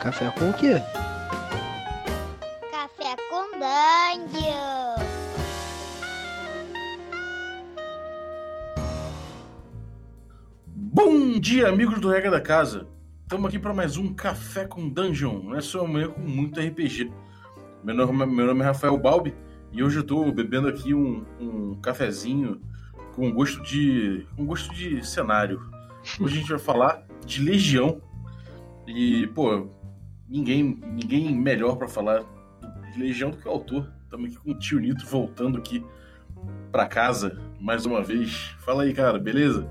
Café com o quê? Café com Dungeon. Bom dia, amigos do Regra da Casa. Estamos aqui para mais um Café com Dungeon. Essa é uma manhã com muito RPG. Meu nome, meu nome é Rafael Balbi e hoje eu estou bebendo aqui um, um cafezinho com gosto de com gosto de cenário. Hoje a gente vai falar de Legião. E, pô, ninguém, ninguém melhor para falar de Legião do que o autor. Estamos aqui com o tio Nito voltando aqui para casa mais uma vez. Fala aí, cara, beleza?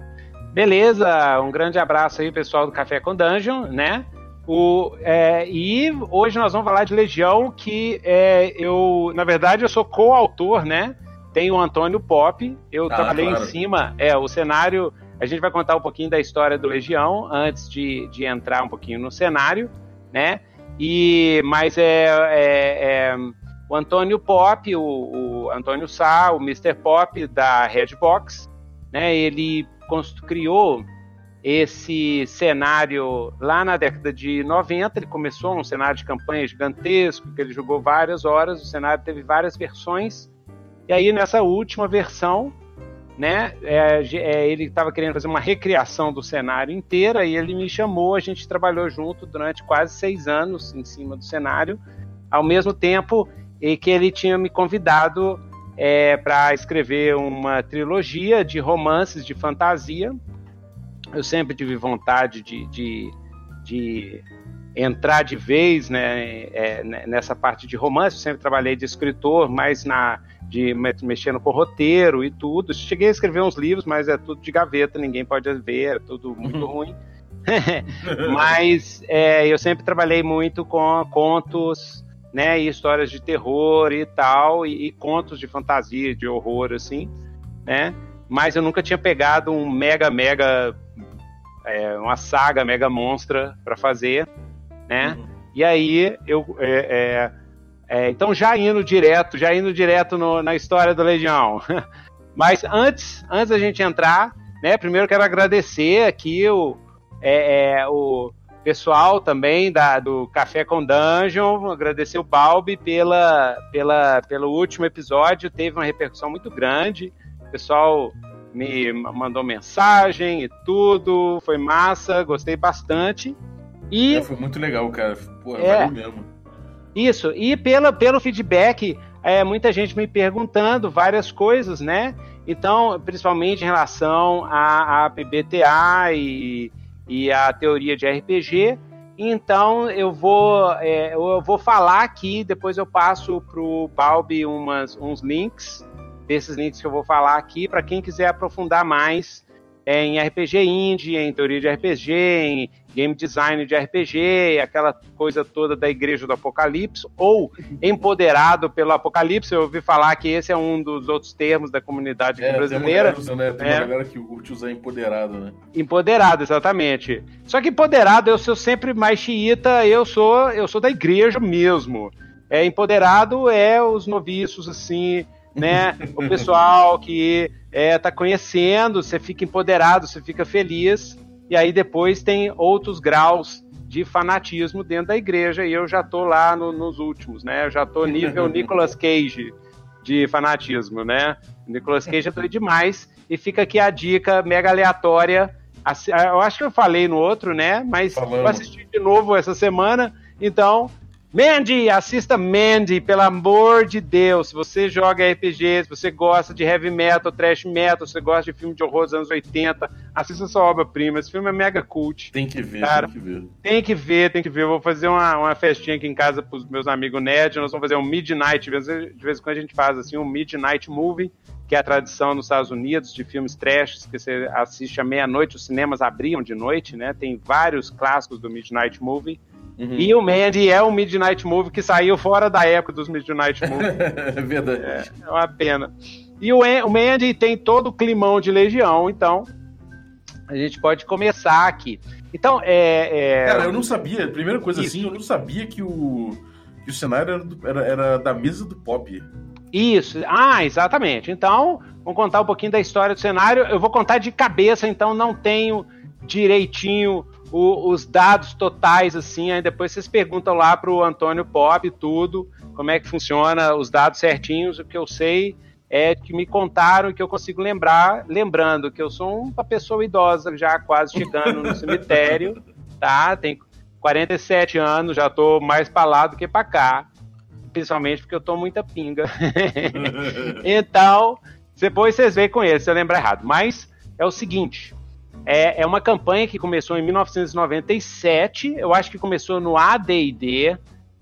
Beleza, um grande abraço aí, pessoal do Café com Dungeon, né? O, é, e hoje nós vamos falar de Legião, que é, eu, na verdade, eu sou coautor, né? Tem o Antônio Pop, eu Ah, trabalhei claro. em cima, é, o cenário, a gente vai contar um pouquinho da história do Legião, antes de, de entrar um pouquinho no cenário, né? E, mas é, é- é o Antônio Pop, o, o Antônio Sá, o Mr. Pop da Redbox, né? Ele criou esse cenário lá na década de 90. Ele começou um cenário de campanha gigantesco, que ele jogou várias horas. O cenário teve várias versões. E aí, nessa última versão, né, é, é, ele estava querendo fazer uma recriação do cenário inteira e ele me chamou. A gente trabalhou junto durante quase seis anos em cima do cenário, ao mesmo tempo em que ele tinha me convidado para escrever uma trilogia de romances de fantasia. Eu sempre tive vontade de, de, de entrar de vez né, é, né, nessa parte de romance. Eu sempre trabalhei de escritor, mas na de me- mexendo com roteiro e tudo. Cheguei a escrever uns livros, mas é tudo de gaveta, ninguém pode ver, é tudo muito ruim. mas é, eu sempre trabalhei muito com contos, né, e histórias de terror e tal, e, e contos de fantasia, de horror, assim, né? Mas eu nunca tinha pegado um mega, mega, é, uma saga mega monstra para fazer, né? E aí eu é, é, é, então já indo direto, já indo direto no- na história da Legião. Mas antes, antes da gente entrar, né? Primeiro quero agradecer aqui o, é, é, o pessoal também da, do Café com Dungeon, agradecer o Balbi pela, pela, pelo último episódio, teve uma repercussão muito grande. O pessoal me mandou mensagem e tudo, foi massa, gostei bastante. E É, foi muito legal, cara. Pô, É. valeu mesmo. isso, e pela, pelo feedback, é, muita gente me perguntando várias coisas, né? Então, principalmente em relação à, à PBTA e, e à teoria de RPG. Então, eu vou, é, eu vou falar aqui, depois eu passo para o Balbi umas, uns links, desses links que eu vou falar aqui, para quem quiser aprofundar mais em RPG indie, em teoria de RPG, em game design de RPG, aquela coisa toda da Igreja do Apocalipse, ou empoderado pelo Apocalipse. Eu ouvi falar que esse é um dos outros termos da comunidade É, brasileira. Tem uma galera, né? Tem É. uma galera que curte usar empoderado, né? Empoderado, exatamente. Só que empoderado, eu sou sempre mais xiita, eu sou, eu sou da igreja mesmo. É, empoderado é os noviços, assim, né? O pessoal que é, tá conhecendo, você fica empoderado, você fica feliz. E aí depois tem outros graus de fanatismo dentro da igreja, e eu já tô lá no- nos últimos, né? Eu já tô nível Nicolas Cage de fanatismo, né? Nicolas Cage é doido demais. E fica aqui a dica mega aleatória. Eu acho que eu falei no outro, né? Mas Falamos. vou assistir de novo essa semana. Então, Mandy, assista Mandy, pelo amor de Deus. Se você joga RPG, se você gosta de heavy metal, thrash metal, se você gosta de filme de horror dos anos 80, assista sua obra-prima. Esse filme é mega cult. Tem que ver, Cara, tem que ver. Tem que ver, tem que ver. Eu vou fazer uma, uma festinha aqui em casa pros meus amigos nerds. Nós vamos fazer um Midnight. De vez, de vez em quando a gente faz assim um Midnight Movie, que é a tradição nos Estados Unidos de filmes trash, que você assiste à meia-noite. Os cinemas abriam de noite, né? Tem vários clássicos do Midnight Movie. Uhum. E o Mandy é um Midnight Movie que saiu fora da época dos Midnight Movies. é verdade. É uma pena. E o, o Mandy tem todo o climão de Legião, então a gente pode começar aqui. Então, é. é- Cara, eu não sabia, primeira coisa Isso. assim, eu não sabia que o, que o cenário era, do- era, era da mesa do pop. Isso, ah, exatamente. Então, vamos contar um pouquinho da história do cenário. Eu vou contar de cabeça, então não tenho direitinho o, os dados totais, assim, aí depois vocês perguntam lá pro Antônio Pop e tudo, como é que funciona os dados certinhos, o que eu sei é que me contaram que eu consigo lembrar, lembrando que eu sou uma pessoa idosa já quase chegando no cemitério, tá? Tem 47 anos, já tô mais para lá do que para cá, principalmente porque eu tô muita pinga. então, depois vocês veem com ele se eu lembrar errado. Mas é o seguinte, é, é uma campanha que começou em 1997, eu acho que começou no AD&D,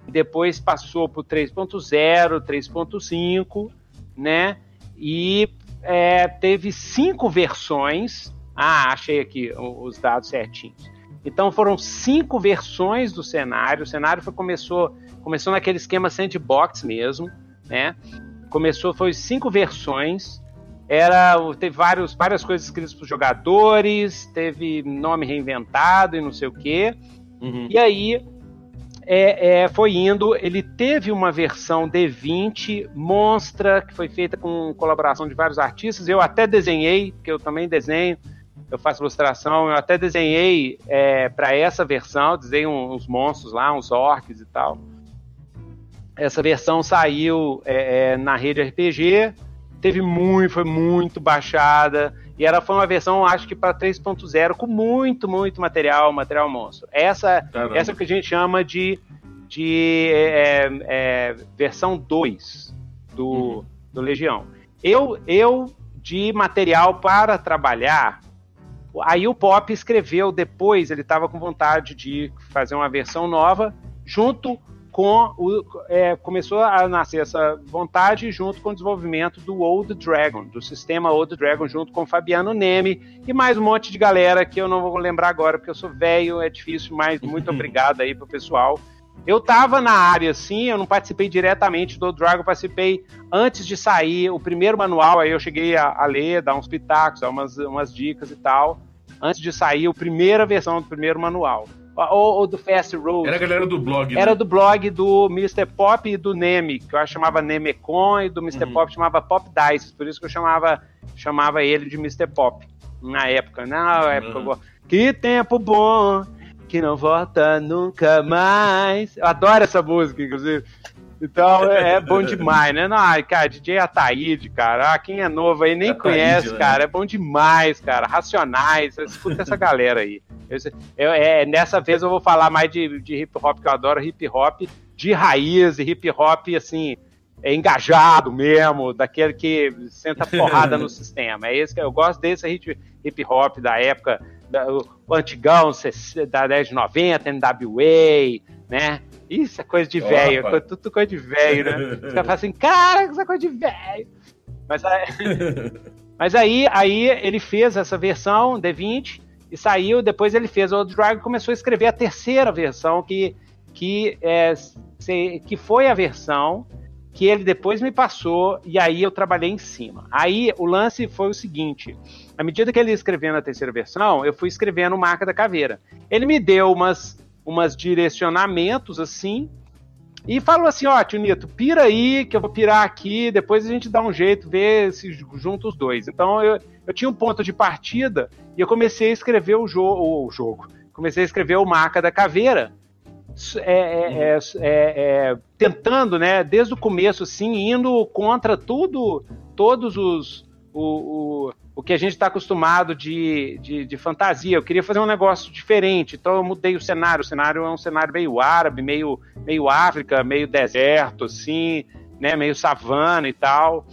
depois passou para o 3.0, 3.5, né? E é, teve cinco versões. Ah, achei aqui os dados certinhos. Então foram cinco versões do cenário. O cenário foi, começou, começou naquele esquema sandbox mesmo, né? Começou, foi cinco versões. Era, teve vários, várias coisas escritas para os jogadores, teve nome reinventado e não sei o quê. Uhum. E aí é, é, foi indo. Ele teve uma versão D20 monstra, que foi feita com colaboração de vários artistas. Eu até desenhei, porque eu também desenho, eu faço ilustração, eu até desenhei é, para essa versão, desenhei uns monstros lá, uns orcs e tal. Essa versão saiu é, é, na rede RPG, teve muito, foi muito baixada. E ela foi uma versão, acho que para 3.0, com muito, muito material, material monstro. Essa, essa é o que a gente chama de, de é, é, versão 2 do, uhum. do Legião. Eu, eu, de material para trabalhar, aí o Pop escreveu depois, ele estava com vontade de fazer uma versão nova, junto com o, é, começou a nascer essa vontade junto com o desenvolvimento do Old Dragon, do sistema Old Dragon, junto com o Fabiano Neme e mais um monte de galera que eu não vou lembrar agora, porque eu sou velho, é difícil, mas muito obrigado aí pro pessoal. Eu tava na área, sim, eu não participei diretamente do Dragon, participei antes de sair o primeiro manual, aí eu cheguei a, a ler, dar uns pitacos, dar umas, umas dicas e tal, antes de sair a primeira versão do primeiro manual ou, ou, do Fast Road. Era a galera do blog. Era né? do blog do Mr. Pop e do Neme, que eu chamava Nemecon, e do Mr. Uhum. Pop chamava Pop Dice, por isso que eu chamava, chamava ele de Mr. Pop. Na época, na época. Uhum. Que tempo bom, que não volta nunca mais. Eu adoro essa música, inclusive. Então é, é bom demais, né? Não, cara, DJ Ataíde, cara. Ah, quem é novo aí nem Ataíde, conhece, né? cara. É bom demais, cara. Racionais. Escuta essa galera aí. Eu, eu, é, nessa vez eu vou falar mais de, de hip hop, que eu adoro hip hop de raiz e hip hop, assim, é engajado mesmo, daquele que senta porrada no sistema. É esse que eu gosto desse hip, hip hop da época, da, o antigão da 1090, NWA, né? Isso é coisa de velho, é tudo coisa de velho, né? Os caras falam assim, cara, isso é coisa de velho. Mas, aí, mas aí, aí ele fez essa versão D20 e saiu, depois ele fez o Dragon e começou a escrever a terceira versão, que, que, é, que foi a versão que ele depois me passou e aí eu trabalhei em cima. Aí o lance foi o seguinte: à medida que ele ia escrevendo a terceira versão, eu fui escrevendo Marca da Caveira. Ele me deu umas umas direcionamentos assim. E falou assim, ó, tio Nito, pira aí, que eu vou pirar aqui, depois a gente dá um jeito, ver se junta os dois. Então eu, eu tinha um ponto de partida e eu comecei a escrever o, jo o jogo. Comecei a escrever o Marca da Caveira. É, é, é, é, tentando, né, desde o começo, assim, indo contra tudo, todos os, o, o o que a gente está acostumado de, de, de, fantasia. Eu queria fazer um negócio diferente, então eu mudei o cenário. O cenário é um cenário meio árabe, meio, meio África, meio deserto, assim, né, meio savana e tal.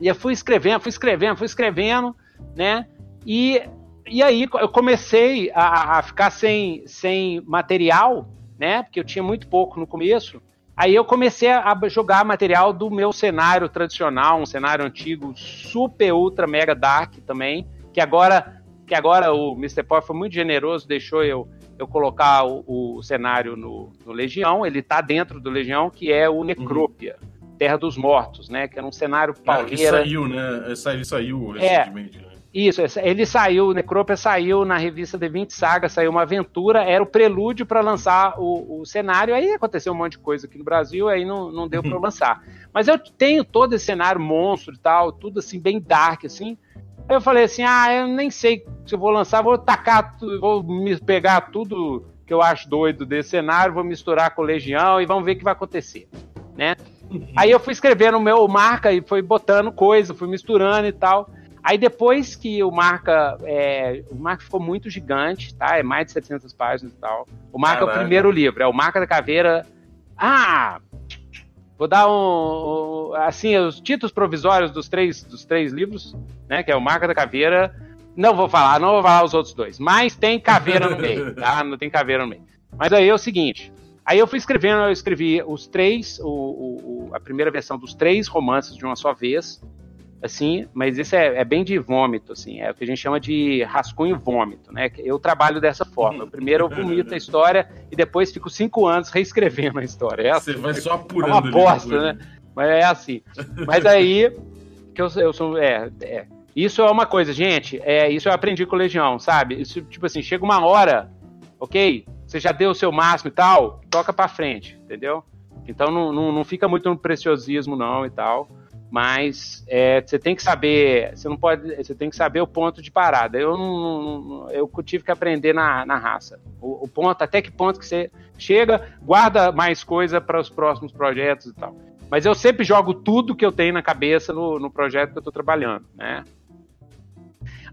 E eu fui escrevendo, fui escrevendo, fui escrevendo, né? E, e aí eu comecei a, a ficar sem, sem material, né? Porque eu tinha muito pouco no começo. Aí eu comecei a jogar material do meu cenário tradicional, um cenário antigo, super, ultra, mega dark também, que agora, que agora o Mr. Pop foi muito generoso, deixou eu, eu colocar o, o cenário no, no, Legião, ele está dentro do Legião, que é o Necrópia, uhum. Terra dos Mortos, né, que era um cenário pauleira. Ah, que saiu, né, ele saiu é. recentemente, é, né? Isso, ele saiu, o Necropia saiu na revista D20 Saga, saiu uma aventura, era o prelúdio para lançar o, o, cenário. Aí aconteceu um monte de coisa aqui no Brasil, aí não, não deu para lançar. Mas eu tenho todo esse cenário monstro e tal, tudo assim, bem dark, assim. Aí eu falei assim: ah, eu nem sei se eu vou lançar, vou tacar, vou me pegar tudo que eu acho doido desse cenário, vou misturar com Legião e vamos ver o que vai acontecer, né? Uhum. Aí eu fui escrevendo o meu marca e foi botando coisa, fui misturando e tal. Aí depois que o marca, é, o marca ficou muito gigante, tá? É mais de 700 páginas e tal. O marca Caraca. é o primeiro livro, é o Marca da Caveira. Ah, Vou dar um, assim, os títulos provisórios dos três, dos três livros, né? Que é o Marca da Caveira. Não vou falar, não vou falar os outros dois. Mas tem caveira no meio, tá? Não tem caveira no meio. Mas aí é o seguinte. Aí eu fui escrevendo, eu escrevi os três, o, o, a primeira versão dos três romances de uma só vez assim, mas isso é, é, bem de vômito, assim, é o que a gente chama de rascunho vômito, né? Eu trabalho dessa forma. Eu primeiro eu vomito a história e depois fico cinco anos reescrevendo a história. É assim, Você vai só apurando. É uma bosta, né? Mas é assim. Mas aí que eu, eu sou é, é, isso é uma coisa, gente. É isso eu aprendi com o Legião, sabe? Isso tipo assim, chega uma hora, ok? Você já deu o seu máximo e tal, toca para frente, entendeu? Então não, não, não fica muito no preciosismo não e tal mas é, você tem que saber, você não pode, você tem que saber o ponto de parada. Eu não, eu tive que aprender na, na raça. O, o, ponto, até que ponto que você chega, guarda mais coisa para os próximos projetos e tal. Mas eu sempre jogo tudo que eu tenho na cabeça no, no projeto que eu estou trabalhando, né?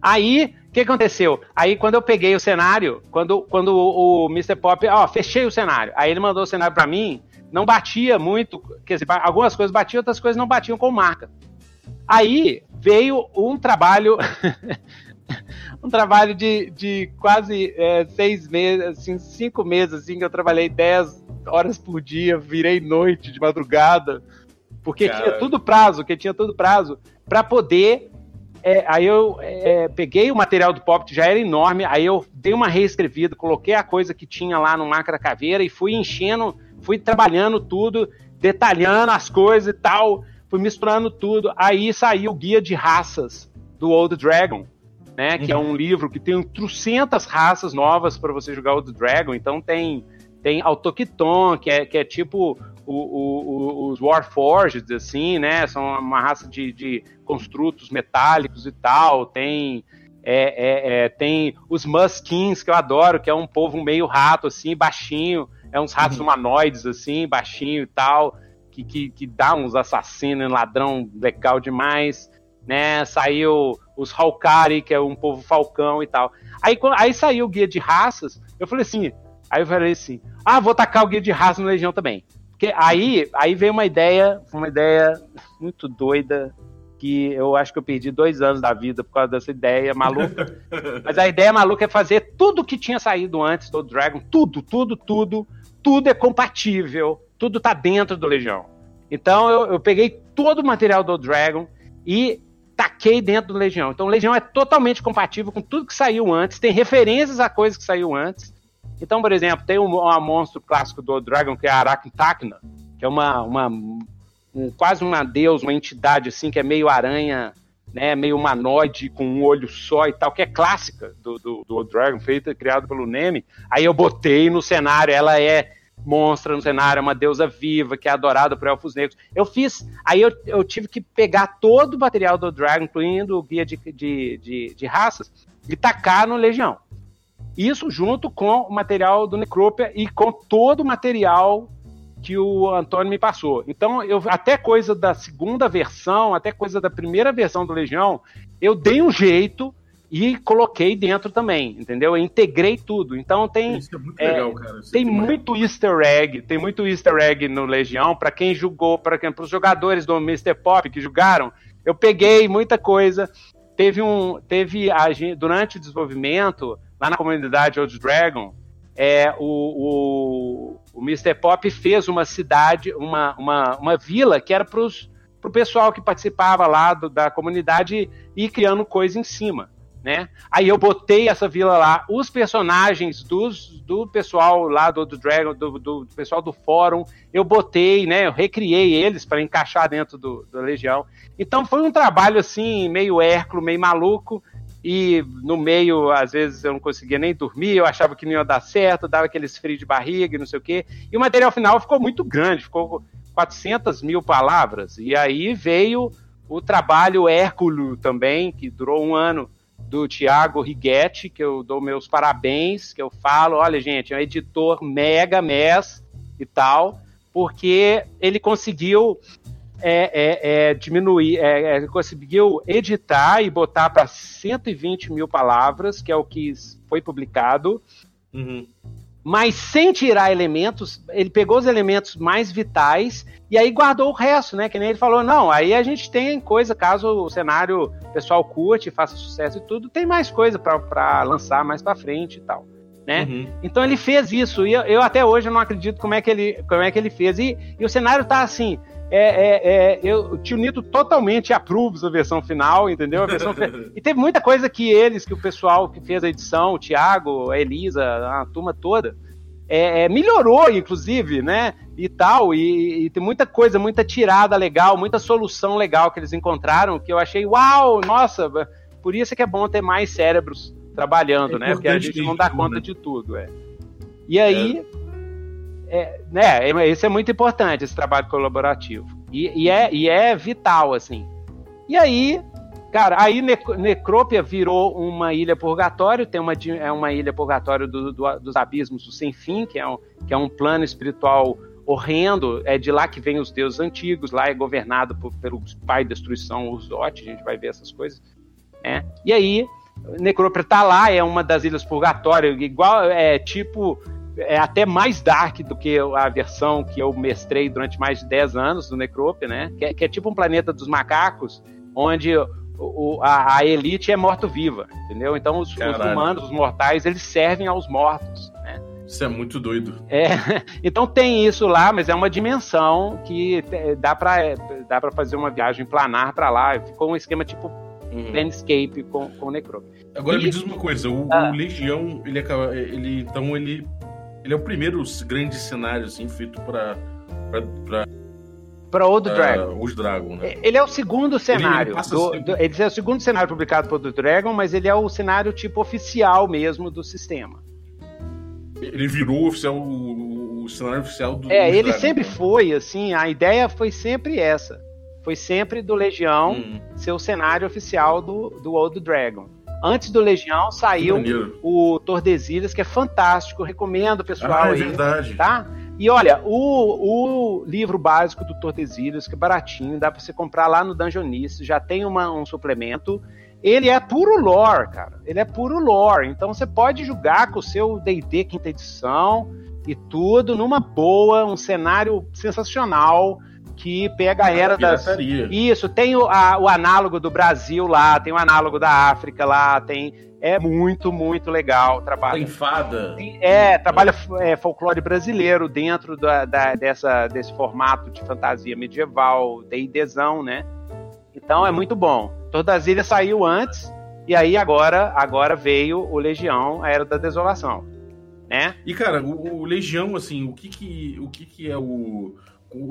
Aí, o que aconteceu? Aí, quando eu peguei o cenário, quando, quando o, o Mr. Pop, ó, fechei o cenário. Aí ele mandou o cenário para mim, não batia muito, quer dizer, algumas coisas batiam, outras coisas não batiam com marca. Aí veio um trabalho, um trabalho de, de quase é, seis meses, assim, cinco meses, assim, que eu trabalhei dez horas por dia, virei noite, de madrugada, porque Cara. tinha tudo prazo, porque tinha tudo prazo, para poder é, aí eu é, peguei o material do Pop, que já era enorme, aí eu dei uma reescrevida, coloquei a coisa que tinha lá no Macra Caveira e fui enchendo fui trabalhando tudo, detalhando as coisas e tal, fui misturando tudo. Aí saiu o guia de raças do Old Dragon, né? Que é um livro que tem trocentas raças novas para você jogar Old Dragon. Então tem tem Autoquiton, que é, que é tipo o, o, os Warforged, assim, né? São uma raça de, de construtos metálicos e tal. Tem é, é, é, tem os Muskins, que eu adoro, que é um povo meio rato, assim, baixinho. É uns ratos uhum. humanoides, assim, baixinho e tal, que, que, que dá uns assassinos, ladrão legal demais, né? Saiu os Halkari, que é um povo falcão e tal. Aí, aí saiu o guia de raças, eu falei assim, aí eu falei assim, ah, vou tacar o guia de raças no Legião também. Porque aí, aí veio uma ideia, uma ideia muito doida, que eu acho que eu perdi dois anos da vida por causa dessa ideia maluca. Mas a ideia maluca é fazer tudo que tinha saído antes do Dragon, tudo, tudo, tudo, tudo é compatível, tudo tá dentro do Legião. Então eu, eu peguei todo o material do Dragon e taquei dentro do Legião. Então o Legião é totalmente compatível com tudo que saiu antes, tem referências a coisas que saiu antes. Então, por exemplo, tem um, um monstro clássico do Dragon que é a Arachnacna, que é uma, uma um, quase uma deus, uma entidade assim que é meio aranha, né, meio humanoide com um olho só e tal, que é clássica do, do, do Dragon, feita criado pelo Neme. Aí eu botei no cenário, ela é monstra no cenário, é uma deusa viva que é adorada por elfos negros. Eu fiz, aí eu, eu tive que pegar todo o material do Dragon, incluindo o guia de, de, de, de raças, e tacar no Legião. Isso junto com o material do Necropia e com todo o material que o Antônio me passou. Então, eu até coisa da segunda versão, até coisa da primeira versão do Legião, eu dei um jeito e coloquei dentro também, entendeu? Eu integrei tudo. Então tem Isso é muito é, legal, cara. Isso tem é muito Easter egg, tem muito Easter egg no Legião para quem jogou, para os jogadores do Mr. Pop que jogaram. Eu peguei muita coisa. Teve um, teve a, durante o desenvolvimento lá na comunidade Old Dragon, é, o, o, Mr. Pop fez uma cidade, uma, uma, uma vila que era para o pessoal que participava lá do, da comunidade ir criando coisa em cima. Né? Aí eu botei essa vila lá, os personagens dos, do pessoal lá do, do Dragon, do, do, do, pessoal do fórum, eu botei, né? Eu recriei eles para encaixar dentro do, da Legião. Então foi um trabalho assim, meio Hércules, meio maluco, e no meio, às vezes, eu não conseguia nem dormir, eu achava que não ia dar certo, dava aqueles frios de barriga e não sei o quê. E o material final ficou muito grande, ficou 400 mil palavras. E aí veio o trabalho Hérculo também, que durou um ano, do Thiago Righetti, que eu dou meus parabéns, que eu falo, olha, gente, é um editor mega mess e tal, porque ele conseguiu é, é, é, diminuir, é, é, conseguiu editar e botar para 120 mil palavras, que é o que foi publicado. Uhum mas sem tirar elementos, ele pegou os elementos mais vitais e aí guardou o resto, né? Que nem ele falou, não, aí a gente tem coisa, caso o cenário pessoal curte, faça sucesso e tudo, tem mais coisa para lançar mais para frente e tal. Né? Uhum. Então ele fez isso, e eu, eu, até hoje não acredito como é que ele, como é que ele fez. E, e o cenário tá assim, é, é, é, eu, o tio Nito totalmente aprova a versão final, entendeu? A versão e teve muita coisa que eles, que o pessoal que fez a edição, o Thiago, a Elisa, a turma toda, é, é, melhorou, inclusive, né? E tal, e, e, tem muita coisa, muita tirada legal, muita solução legal que eles encontraram, que eu achei, uau, nossa, por isso é que é bom ter mais cérebros trabalhando, é né? Porque a gente não dá conta né? de tudo, é. E aí, é né, é, isso é muito importante, esse trabalho colaborativo. E, e, é, e é vital, assim. E aí, cara, aí Necrópia virou uma ilha purgatório, tem uma, é uma ilha purgatório do, do, dos abismos do sem fim, que é, um, que é um plano espiritual horrendo, é de lá que vem os deuses antigos, lá é governado por, pelo pai destruição, Dot, a gente vai ver essas coisas. Né? E aí, Necrópia tá lá, é uma das ilhas purgatório, igual, é tipo é até mais dark do que a versão que eu mestrei durante mais de 10 anos do Necrope, né? Que é, que é tipo um planeta dos macacos, onde o, a, a, elite é morto-viva, entendeu? Então os, os, humanos, os mortais, eles servem aos mortos, né? Isso é muito doido. É, então tem isso lá, mas é uma dimensão que dá para dá para fazer uma viagem planar para lá. Ficou um esquema tipo uhum. Planescape com, com o Necrope. Agora e... me diz uma coisa, o, ah. o Legião, ele acaba, ele então ele ele é o primeiro grande cenário assim feito para para Old Dragon. Os Dragon, né? Ele é o segundo cenário. Ele, ele, do, do, ele, é o segundo cenário publicado por Old Dragon, mas ele é o cenário tipo oficial mesmo do sistema. Ele virou oficial, o, o cenário oficial do. É, ele Dragon, sempre né? foi, assim, a ideia foi sempre essa. Foi sempre do Legião hum. ser o cenário oficial do, do Old Dragon. Antes do Legião saiu o Tordesilhas, que é fantástico, recomendo pessoal ah, é aí, verdade. tá? E olha, o, o livro básico do Tordesilhas, que é baratinho, dá para você comprar lá no Dungeonice, já tem uma, um suplemento. Ele é puro lore, cara. Ele é puro lore. Então você pode jogar com o seu D&D quinta edição e tudo numa boa, um cenário sensacional que pega a era das. Isso, tem o, a, o análogo do Brasil lá, tem o análogo da África lá, tem. É muito, muito legal. Trabalha. Tem fada. É, trabalha é, folclore brasileiro dentro da, da, dessa, desse formato de fantasia medieval, D&Dzão, né? Então é muito bom. Todas as ilhas saiu antes, e aí agora, agora veio o Legião, a Era da Desolação. Né? E cara, o, o Legião, assim, o que que, o que que é o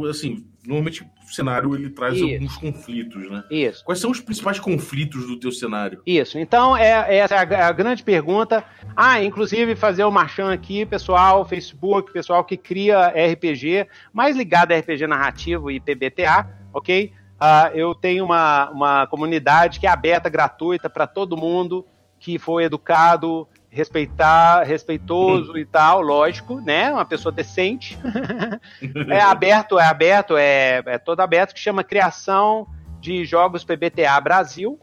assim, normalmente o cenário ele traz Isso. alguns conflitos, né? Isso. Quais são os principais conflitos do teu cenário? Isso. Então, é, essa é a, a grande pergunta. Ah, inclusive fazer o marchão aqui, pessoal, Facebook, pessoal que cria RPG, mais ligado a RPG narrativo e PBTA, ok? Uh, eu tenho uma, uma comunidade que é aberta, gratuita para todo mundo que foi educado respeitar, respeitoso e tal, lógico, né? Uma pessoa decente. é aberto, é aberto, é, é todo aberto, que chama Criação de Jogos PBTA Brasil,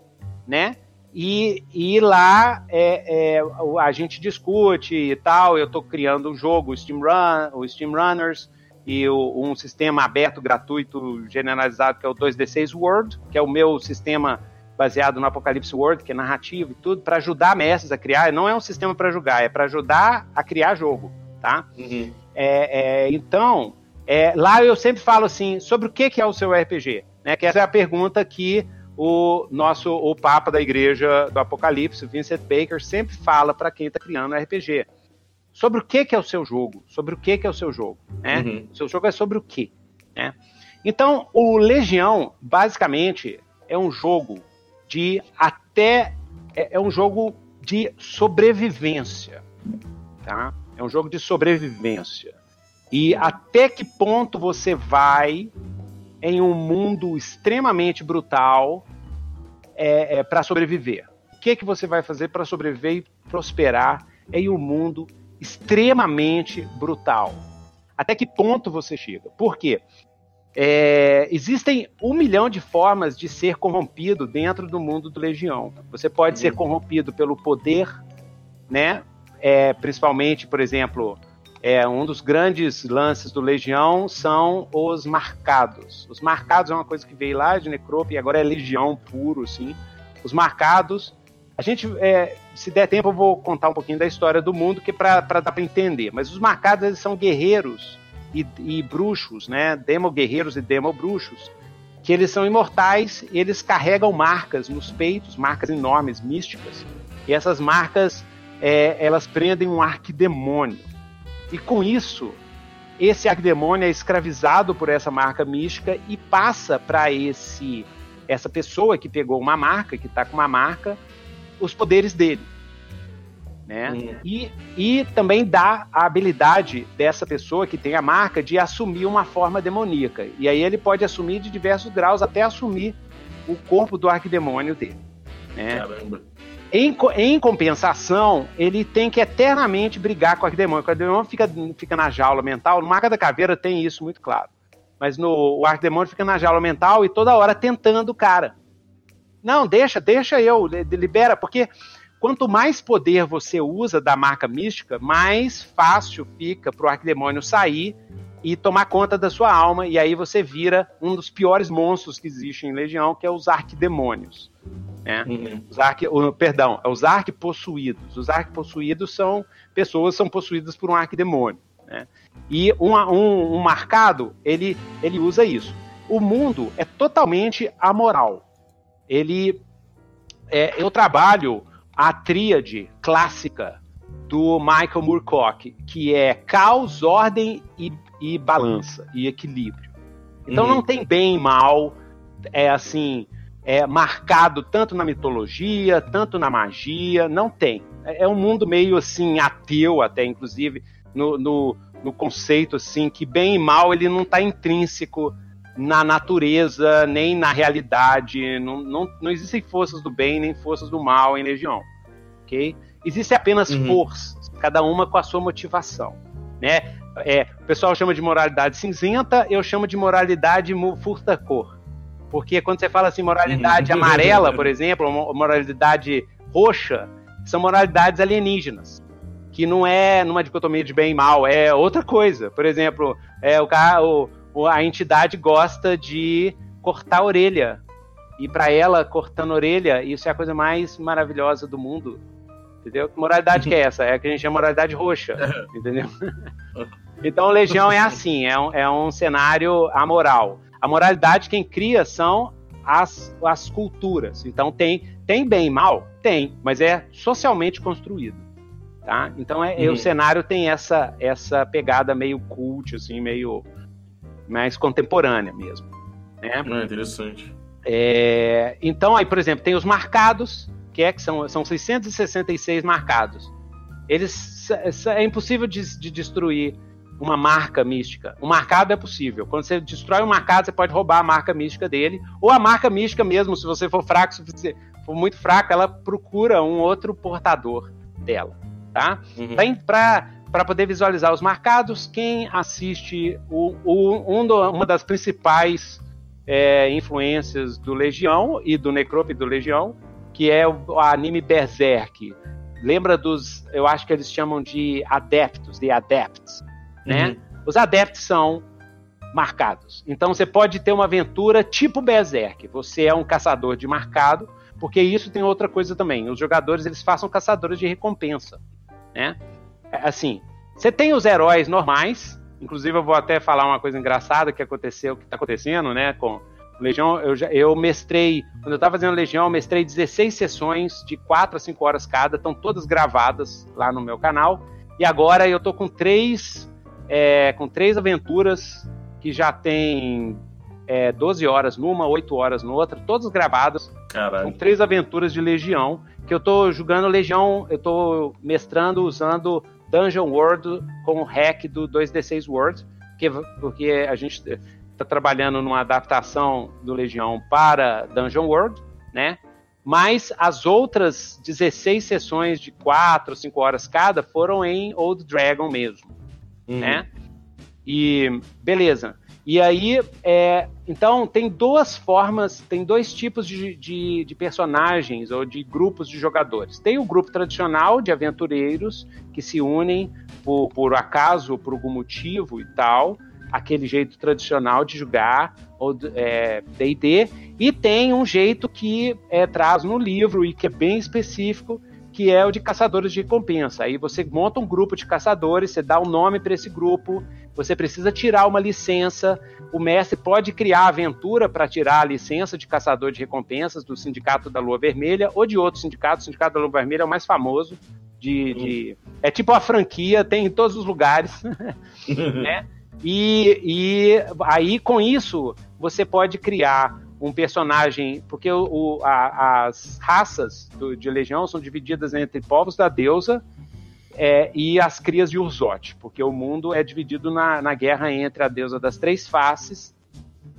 né? E, e lá é, é, a gente discute e tal. Eu estou criando um jogo, o Steam, Run, o Steam Runners, e o, um sistema aberto, gratuito, generalizado, que é o 2D6 World, que é o meu sistema baseado no Apocalipse World, que é narrativo e tudo, para ajudar mestres a criar. Não é um sistema para jogar, é para ajudar a criar jogo, tá? Uhum. É, é, então, é, lá eu sempre falo assim, sobre o que, que é o seu RPG? Né? Que essa é a pergunta que o nosso o Papa da Igreja do Apocalipse, Vincent Baker, sempre fala para quem está criando RPG. Sobre o que, que é o seu jogo? Sobre o que, que é o seu jogo? Né? Uhum. O seu jogo é sobre o quê? Né? Então, o Legião, basicamente, é um jogo de até. É, é um jogo de sobrevivência. Tá? É um jogo de sobrevivência. E até que ponto você vai em um mundo extremamente brutal é, é, para sobreviver? O que, que você vai fazer para sobreviver e prosperar em um mundo extremamente brutal? Até que ponto você chega? Por quê? É, existem um milhão de formas de ser corrompido dentro do mundo do Legião. Você pode uhum. ser corrompido pelo poder, né? É, principalmente, por exemplo, é, um dos grandes lances do Legião são os marcados. Os marcados é uma coisa que veio lá de Necrope e agora é Legião puro, assim. Os marcados. A gente, é, se der tempo, eu vou contar um pouquinho da história do mundo, que é para dar para entender. Mas os marcados eles são guerreiros e, e bruxos, né? Demo guerreiros e demo bruxos, que eles são imortais eles carregam marcas nos peitos, marcas enormes, místicas. E essas marcas, é, elas prendem um arquidemônio. E com isso, esse arquidemônio é escravizado por essa marca mística e passa para esse essa pessoa que pegou uma marca, que está com uma marca, os poderes dele. Né? E, e também dá a habilidade dessa pessoa que tem a marca de assumir uma forma demoníaca. E aí ele pode assumir de diversos graus até assumir o corpo do arquidemônio dele. Né? Caramba. Em, em, compensação, ele tem que eternamente brigar com o arquidemônio. O arquidemônio fica, fica na jaula mental. No Maga da Caveira tem isso muito claro. Mas no, o arquidemônio fica na jaula mental e toda hora tentando o cara. Não, deixa, deixa eu, libera, porque quanto mais poder você usa da marca mística, mais fácil fica para o arquidemônio sair e tomar conta da sua alma, e aí você vira um dos piores monstros que existem em Legião, que é os arquidemônios. Né? Uhum. Os arque, perdão, é os arquipossuídos. Os arquipossuídos são pessoas são possuídas por um arquidemônio. Né? E um, um, um marcado, ele, ele usa isso. O mundo é totalmente amoral. Ele, é, eu trabalho a tríade clássica do Michael Moorcock, que é caos, ordem e, e balança e equilíbrio. Então uhum. não tem bem e mal, é assim, é marcado tanto na mitologia, tanto na magia, não tem. É, é um mundo meio assim ateu até, inclusive no, no, no conceito assim que bem e mal ele não está intrínseco na natureza nem na realidade. Não, não, não existem forças do bem nem forças do mal em Legião, ok? Existe apenas uhum. forças, cada uma com a sua motivação, né? É, o pessoal chama de moralidade cinzenta, eu chamo de moralidade furta cor porque quando você fala assim, moralidade uhum. amarela, por exemplo, moralidade roxa, são moralidades alienígenas. Que não é numa dicotomia de bem e mal, é outra coisa. Por exemplo, é, o, o, a entidade gosta de cortar a orelha. E para ela, cortando a orelha, isso é a coisa mais maravilhosa do mundo. Entendeu? Que moralidade que é essa? É a que a gente chama moralidade roxa. entendeu? então, Legião é assim, é um, é um cenário amoral. A moralidade quem cria são as, as culturas. Então tem, tem bem e mal? Tem, mas é socialmente construído. Tá? Então é, uhum. o cenário tem essa, essa pegada meio cult, assim, meio mais contemporânea mesmo. Né? É interessante. É, então aí, por exemplo, tem os marcados, que, é, que são, são 666 marcados. Eles é impossível de, de destruir uma marca mística. Um marcado é possível. Quando você destrói um marcado, você pode roubar a marca mística dele. Ou a marca mística mesmo, se você for fraco, se for muito fraco, ela procura um outro portador dela. Tá? Uhum. Para poder visualizar os marcados, quem assiste o, o, um do, uma das principais é, influências do Legião e do Necrope do Legião, que é o, o anime Berserk. Lembra dos, eu acho que eles chamam de adeptos, de adepts né? Uhum. Os adeptos são marcados. Então você pode ter uma aventura tipo Berserk. Você é um caçador de marcado, porque isso tem outra coisa também. Os jogadores eles façam caçadores de recompensa, né? É, assim, você tem os heróis normais. Inclusive eu vou até falar uma coisa engraçada que aconteceu, que está acontecendo, né? Com Legião, eu, já, eu mestrei, quando eu estava fazendo Legião, eu mestrei 16 sessões de 4 a 5 horas cada, estão todas gravadas lá no meu canal. E agora eu tô com três é, com três aventuras que já tem é, 12 horas numa, 8 horas noutra, todas gravadas. Caralho. Com três aventuras de Legião, que eu tô jogando Legião, eu tô mestrando usando Dungeon World com o hack do 2D6 World, porque, porque a gente está trabalhando numa adaptação do Legião para Dungeon World, né? Mas as outras 16 sessões de 4 ou 5 horas cada foram em Old Dragon mesmo, uhum. né? E beleza. E aí, é, então, tem duas formas, tem dois tipos de, de, de, personagens ou de grupos de jogadores. Tem o grupo tradicional de aventureiros que se unem por, por acaso, por algum motivo e tal, aquele jeito tradicional de jogar ou D&D, é, e tem um jeito que é, traz no livro e que é bem específico, que é o de caçadores de recompensa. Aí você monta um grupo de caçadores, você dá um nome para esse grupo, você precisa tirar uma licença. O mestre pode criar aventura para tirar a licença de caçador de recompensas do Sindicato da Lua Vermelha ou de outros sindicatos. O Sindicato da Lua Vermelha é o mais famoso. De, de... É tipo a franquia, tem em todos os lugares. né? E, e aí, com isso, você pode criar um personagem, porque o, o a, as raças do, de Legião são divididas entre povos da deusa é, e as crias de Urzote, porque o mundo é dividido na, na guerra entre a deusa das três faces,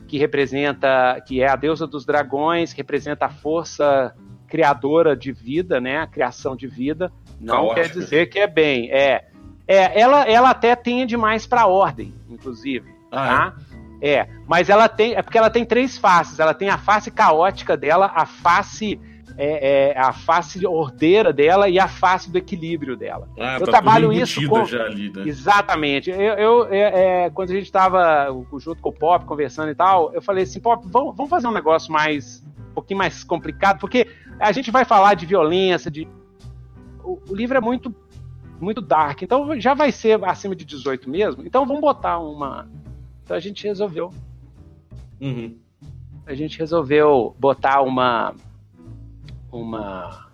que representa, que é a deusa dos dragões, que representa a força criadora de vida, né, a criação de vida. Não Caótica. quer dizer que é bem, é, é ela, ela até tende mais para a ordem, inclusive, ah, tá? É? É, mas ela tem. É porque ela tem três faces. Ela tem a face caótica dela, a face é, é, a face ordeira dela e a face do equilíbrio dela. Ah, eu tá trabalho isso com... já ali, né? Exatamente. Eu, eu é, é quando a gente estava junto com o Pop conversando e tal, eu falei assim, Pop, vamos, vamos fazer um negócio mais um pouquinho mais complicado, porque a gente vai falar de violência, de o, o livro é muito muito dark, então já vai ser acima de 18 mesmo. Então vamos botar uma então a gente resolveu. Uhum. A gente resolveu botar uma uma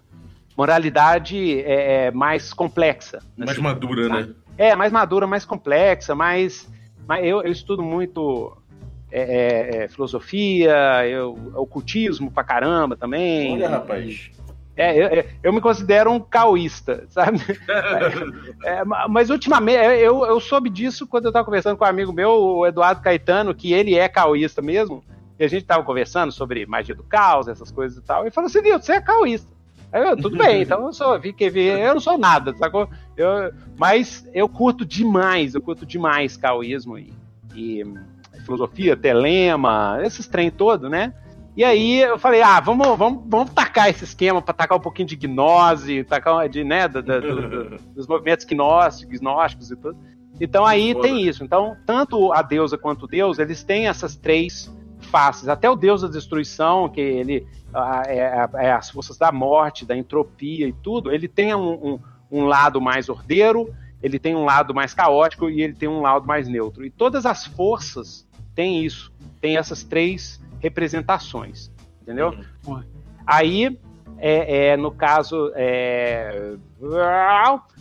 moralidade é, é mais complexa. Mais assim, madura, né? É, mais madura, mais complexa, mais. mais eu, eu estudo muito é, é, é filosofia, eu, ocultismo pra caramba também. Olha, rapaz. É, eu, eu, me considero um caoísta, sabe? é, mas ultimamente, é, eu, eu soube disso quando eu estava conversando com um amigo meu, o Eduardo Caetano, que ele é caoísta mesmo, e a gente estava conversando sobre magia do caos, essas coisas e tal, e ele falou assim, Nilton, você é caoísta. Aí eu, tudo bem, então eu sou, fiquei, eu não sou nada, sacou? Eu, mas eu curto demais, eu curto demais caoísmo e, e filosofia, telema, esses trem todo, né? E aí eu falei, ah, vamos, vamos, vamos tacar esse esquema para tacar um pouquinho de gnose, tacar de, né, do, do, do, dos movimentos gnósticos, gnósticos e tudo. Então aí tem isso. Então, tanto a deusa quanto o deus, eles têm essas três faces. Até o deus da destruição, que ele é, é as forças da morte, da entropia e tudo, ele tem um, um, um lado mais ordeiro, ele tem um lado mais caótico e ele tem um lado mais neutro. E todas as forças têm isso, tem essas três representações, entendeu? Uhum. Aí, é, é, no caso, é...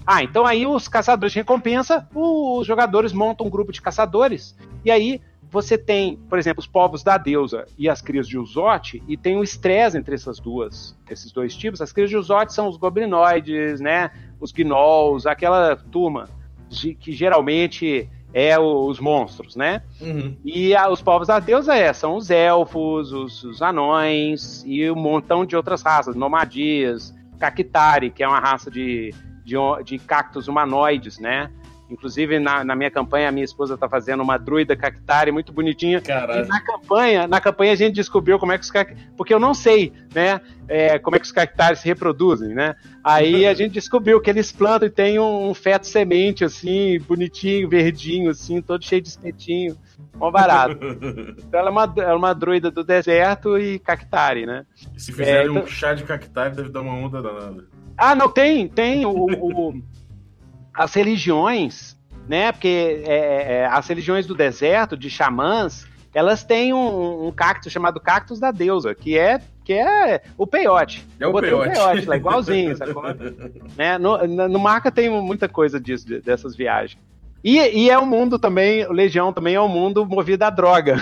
ah, então aí os caçadores de recompensa, os jogadores montam um grupo de caçadores e aí você tem, por exemplo, os povos da deusa e as crias de Uzote, e tem o um estresse entre essas duas, esses dois tipos. As crias de Uzote são os goblinoides, né? Os gnolls, aquela turma que geralmente é os monstros, né? Uhum. E a, os povos da deusa é, são os elfos, os, os, anões e um montão de outras raças, nomadias, Cactari, que é uma raça de, de, de cactos humanoides, né? Inclusive, na, na, minha campanha, a minha esposa está fazendo uma druida cactari muito bonitinha. Caralho. E na campanha, na campanha a gente descobriu como é que os Porque eu não sei, né? É, como é que os cactares se reproduzem, né? Aí a gente descobriu que eles plantam e tem um, um feto semente, assim, bonitinho, verdinho, assim, todo cheio de espetinho. Mó barato. então ela é uma, é uma druida do deserto e cactari, né? Se fizerem é, então... um chá de cactari, deve dar uma onda danada. Ah, não, tem, tem. o, o as religiões, né? Porque é, é, é, as religiões do deserto, de xamãs, elas têm um, um, cacto chamado cactus da deusa, que é que é o peiote. É o peiote. o peiote lá, igualzinho, sacou? né? no, no Marca tem muita coisa disso, dessas viagens. E, e, é um mundo também, Legião também é um mundo movido à droga.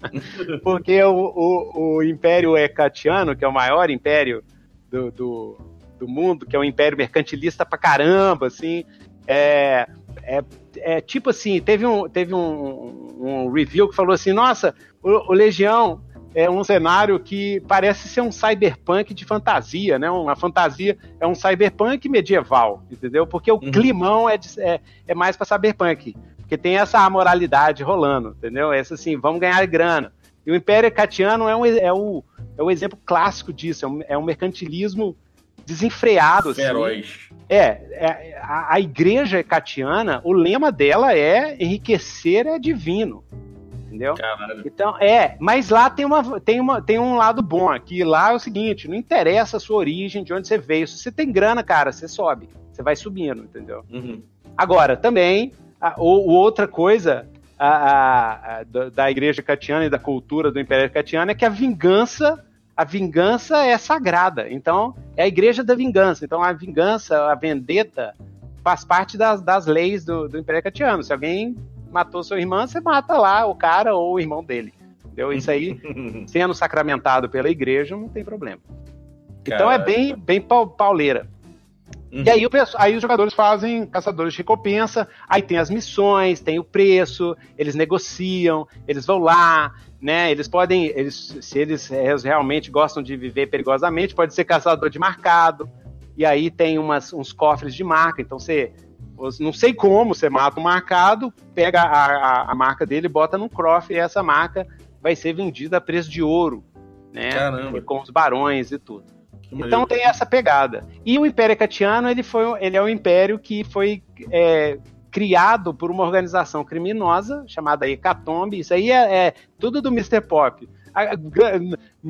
Porque o, o, o Império Hecatiano, que é o maior império do, do, do, mundo, que é um império mercantilista pra caramba, assim, é, é, é tipo assim, teve um, teve um, um, review que falou assim: nossa, o, o Legião é um cenário que parece ser um cyberpunk de fantasia, né? Uma fantasia é um cyberpunk medieval, entendeu? Porque o uhum. climão é, de, é, é mais para cyberpunk, porque tem essa amoralidade rolando, entendeu? Essa assim, vamos ganhar grana. E o Império Catiano é um, é um, é um exemplo clássico disso, é um, é um mercantilismo desenfreado. Assim. Feroz. É, é a, a, igreja catiana, o lema dela é enriquecer é divino entendeu? Caralho. Então, é, mas lá tem, uma, tem, uma, tem um lado bom aqui. Lá é o seguinte: não interessa a sua origem, de onde você veio. Se você tem grana, cara, você sobe. Você vai subindo, entendeu? Uhum. Agora, também, a, ou, outra coisa a, a, a, da igreja catiana e da cultura do Império Catiano é que a vingança. A vingança é sagrada. Então, é a igreja da vingança. Então, a vingança, a vendetta, faz parte das, das leis do, do Império Catiano. Se alguém matou sua irmã, você mata lá o cara ou o irmão dele. Entendeu? Isso aí, sendo sacramentado pela igreja, não tem problema. Então é bem, bem pauleira. Uhum. E aí, o, aí os jogadores fazem caçadores de recompensa, aí tem as missões, tem o preço, eles negociam, eles vão lá, né? Eles podem, eles, se eles realmente gostam de viver perigosamente, pode ser caçador de marcado. E aí tem umas, uns cofres de marca, então você não sei como, você mata um marcado, pega a, a, a marca dele, bota no croft e essa marca vai ser vendida a preço de ouro, né? Caramba. Com os barões e tudo. Então tem essa pegada. E o Império Catiano, ele, foi, ele é um império que foi é, criado por uma organização criminosa chamada Hecatombe. Isso aí é, é tudo do Mr. Pop. A, a,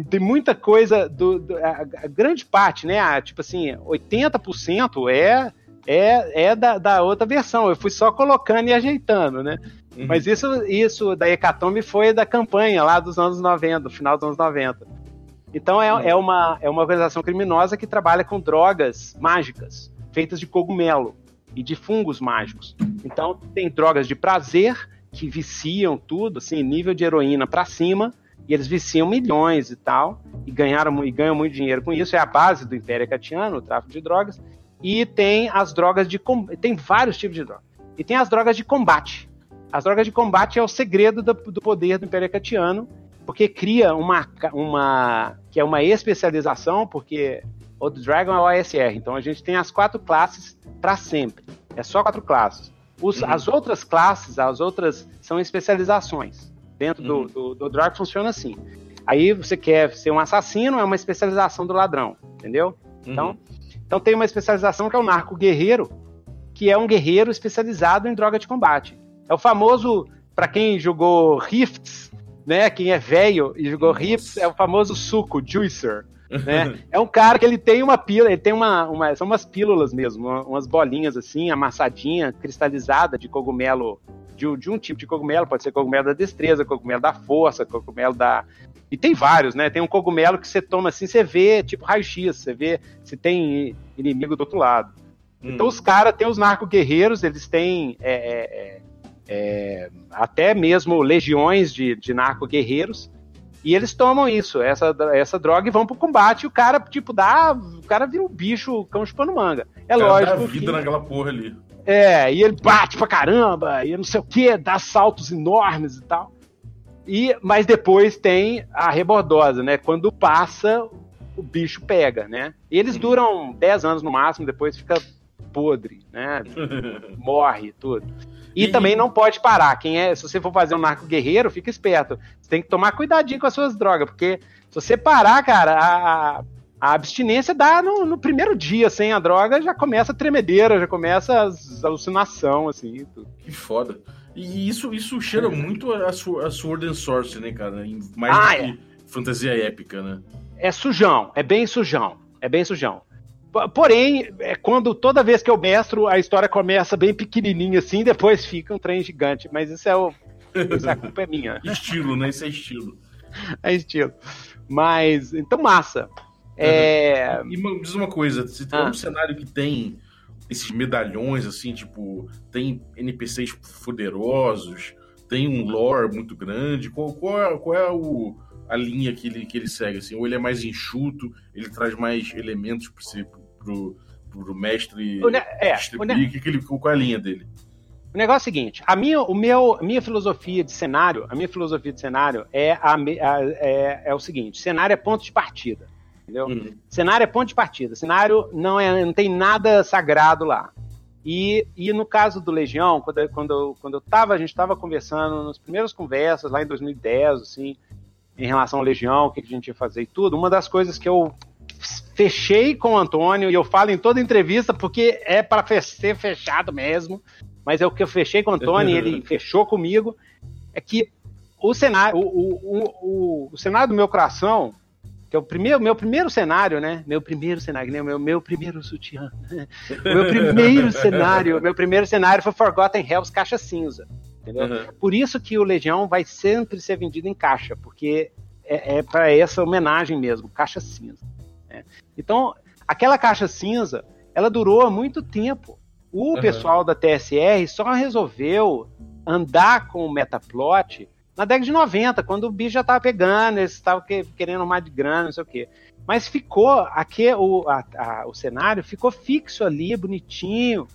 tem muita coisa do, do a, a, grande parte, né? tipo assim, 80% é é, é da, da outra versão. Eu fui só colocando e ajeitando, né? Uhum. Mas isso, isso da Hecatombe foi da campanha lá dos anos 90, do final dos anos 90. Então é, uhum. é, uma, é uma organização criminosa que trabalha com drogas mágicas, feitas de cogumelo e de fungos mágicos. Então tem drogas de prazer que viciam tudo, assim, nível de heroína para cima, e eles viciam milhões e tal, e ganharam e ganham muito dinheiro com isso. É a base do Império Catiano, o tráfico de drogas. E tem as drogas de. Tem vários tipos de drogas. E tem as drogas de combate. As drogas de combate é o segredo do, do poder do Império Catiano, porque cria uma, uma. que é uma especialização, porque o Dragon é o ASR. Então a gente tem as quatro classes para sempre. É só quatro classes. Os, uhum. As outras classes, as outras são especializações. Dentro uhum. do, do, do Dragon funciona assim. Aí você quer ser um assassino, é uma especialização do ladrão, entendeu? Então, uhum. Então tem uma especialização que é o narco guerreiro, que é um guerreiro especializado em droga de combate. É o famoso, para quem jogou Rifts, né? Quem é velho e jogou. Rifts, é o famoso suco, juicer. Né? é um cara que ele tem uma pílula, ele tem uma, uma são umas pílulas mesmo, umas bolinhas assim, amassadinha, cristalizada de cogumelo, de, de, um tipo de cogumelo, pode ser cogumelo da destreza, cogumelo da força, cogumelo da, e tem vários, né? Tem um cogumelo que você toma assim, você vê, tipo raio-x, você vê se tem inimigo do outro lado. Hum. Então os caras têm os narco-guerreiros, eles têm é, é, é, até mesmo legiões de, de narco-guerreiros, e eles tomam isso, essa, essa droga, e vão pro combate, e o cara, tipo, dá. O cara vira um bicho, cão chupando manga. É lógico. Dá vida que, naquela porra ali. É, e ele bate pra caramba, e não sei o que, dá saltos enormes e tal. E, mas depois tem a rebordosa, né? Quando passa, o bicho pega, né? E eles duram 10 anos no máximo, depois fica podre, né? Morre tudo. E, e, também não pode parar. Quem é, se você for fazer um narco guerreiro, fica esperto. Você tem que tomar cuidadinho com as suas drogas, porque se você parar, cara, a, a abstinência dá no, no, primeiro dia sem a droga, já começa a tremedeira, já começa as alucinação, assim. Tudo. Que foda. E isso, isso cheira muito a, a Sword and Source, né, cara? Mais ah, do que é. fantasia épica, né? É sujão, é bem sujão. É bem sujão. Porém, é quando toda vez que eu mestro, a história começa bem pequenininha assim, depois fica um trem gigante. Mas isso é o. Isso, a culpa é minha. estilo, né? Isso é estilo. É estilo. Mas, então, massa. É... E me diz uma coisa: se tem ah. um cenário que tem esses medalhões, assim, tipo, tem NPCs poderosos, tem um lore muito grande. Qual, qual, é, qual é o, a linha que ele, que ele segue? Assim? Ou ele é mais enxuto, ele traz mais elementos pro, pro, pro mestre é, distribuir? Que que ele, qual é a linha dele? O negócio é o seguinte: a minha, o meu, minha filosofia de cenário, a minha filosofia de cenário é, a, a, é, é o seguinte: cenário é ponto de partida. Entendeu? Uhum. Cenário é ponto de partida. Cenário não, é, não tem nada sagrado lá. E, e no caso do Legião, quando, quando, quando eu tava, a gente estava conversando nas primeiras conversas, lá em 2010, assim, em relação ao Legião, o que a gente ia fazer e tudo, uma das coisas que eu fechei com o Antônio, e eu falo em toda entrevista porque é para ser fechado mesmo, mas é o que eu fechei com o Antônio e ele fechou comigo, é que o cenário, o, o, o, o, cenário do meu coração, que é o primeiro, meu primeiro cenário, né? Meu primeiro cenário, né? meu, meu primeiro sutiã. meu primeiro cenário, meu primeiro cenário foi Forgotten Hells Caixa Cinza. Entendeu? Uhum. Por isso que o Legião vai sempre ser vendido em caixa, porque é, é para essa homenagem mesmo, caixa cinza. Né? Então, aquela caixa cinza, ela durou muito tempo. O uhum. pessoal da TSR só resolveu andar com o Metaplot na década de 90, quando o bicho já estava pegando, eles estavam que, querendo mais de grana, não sei o quê. Mas ficou, aqui o, a, a, o cenário ficou fixo ali, bonitinho,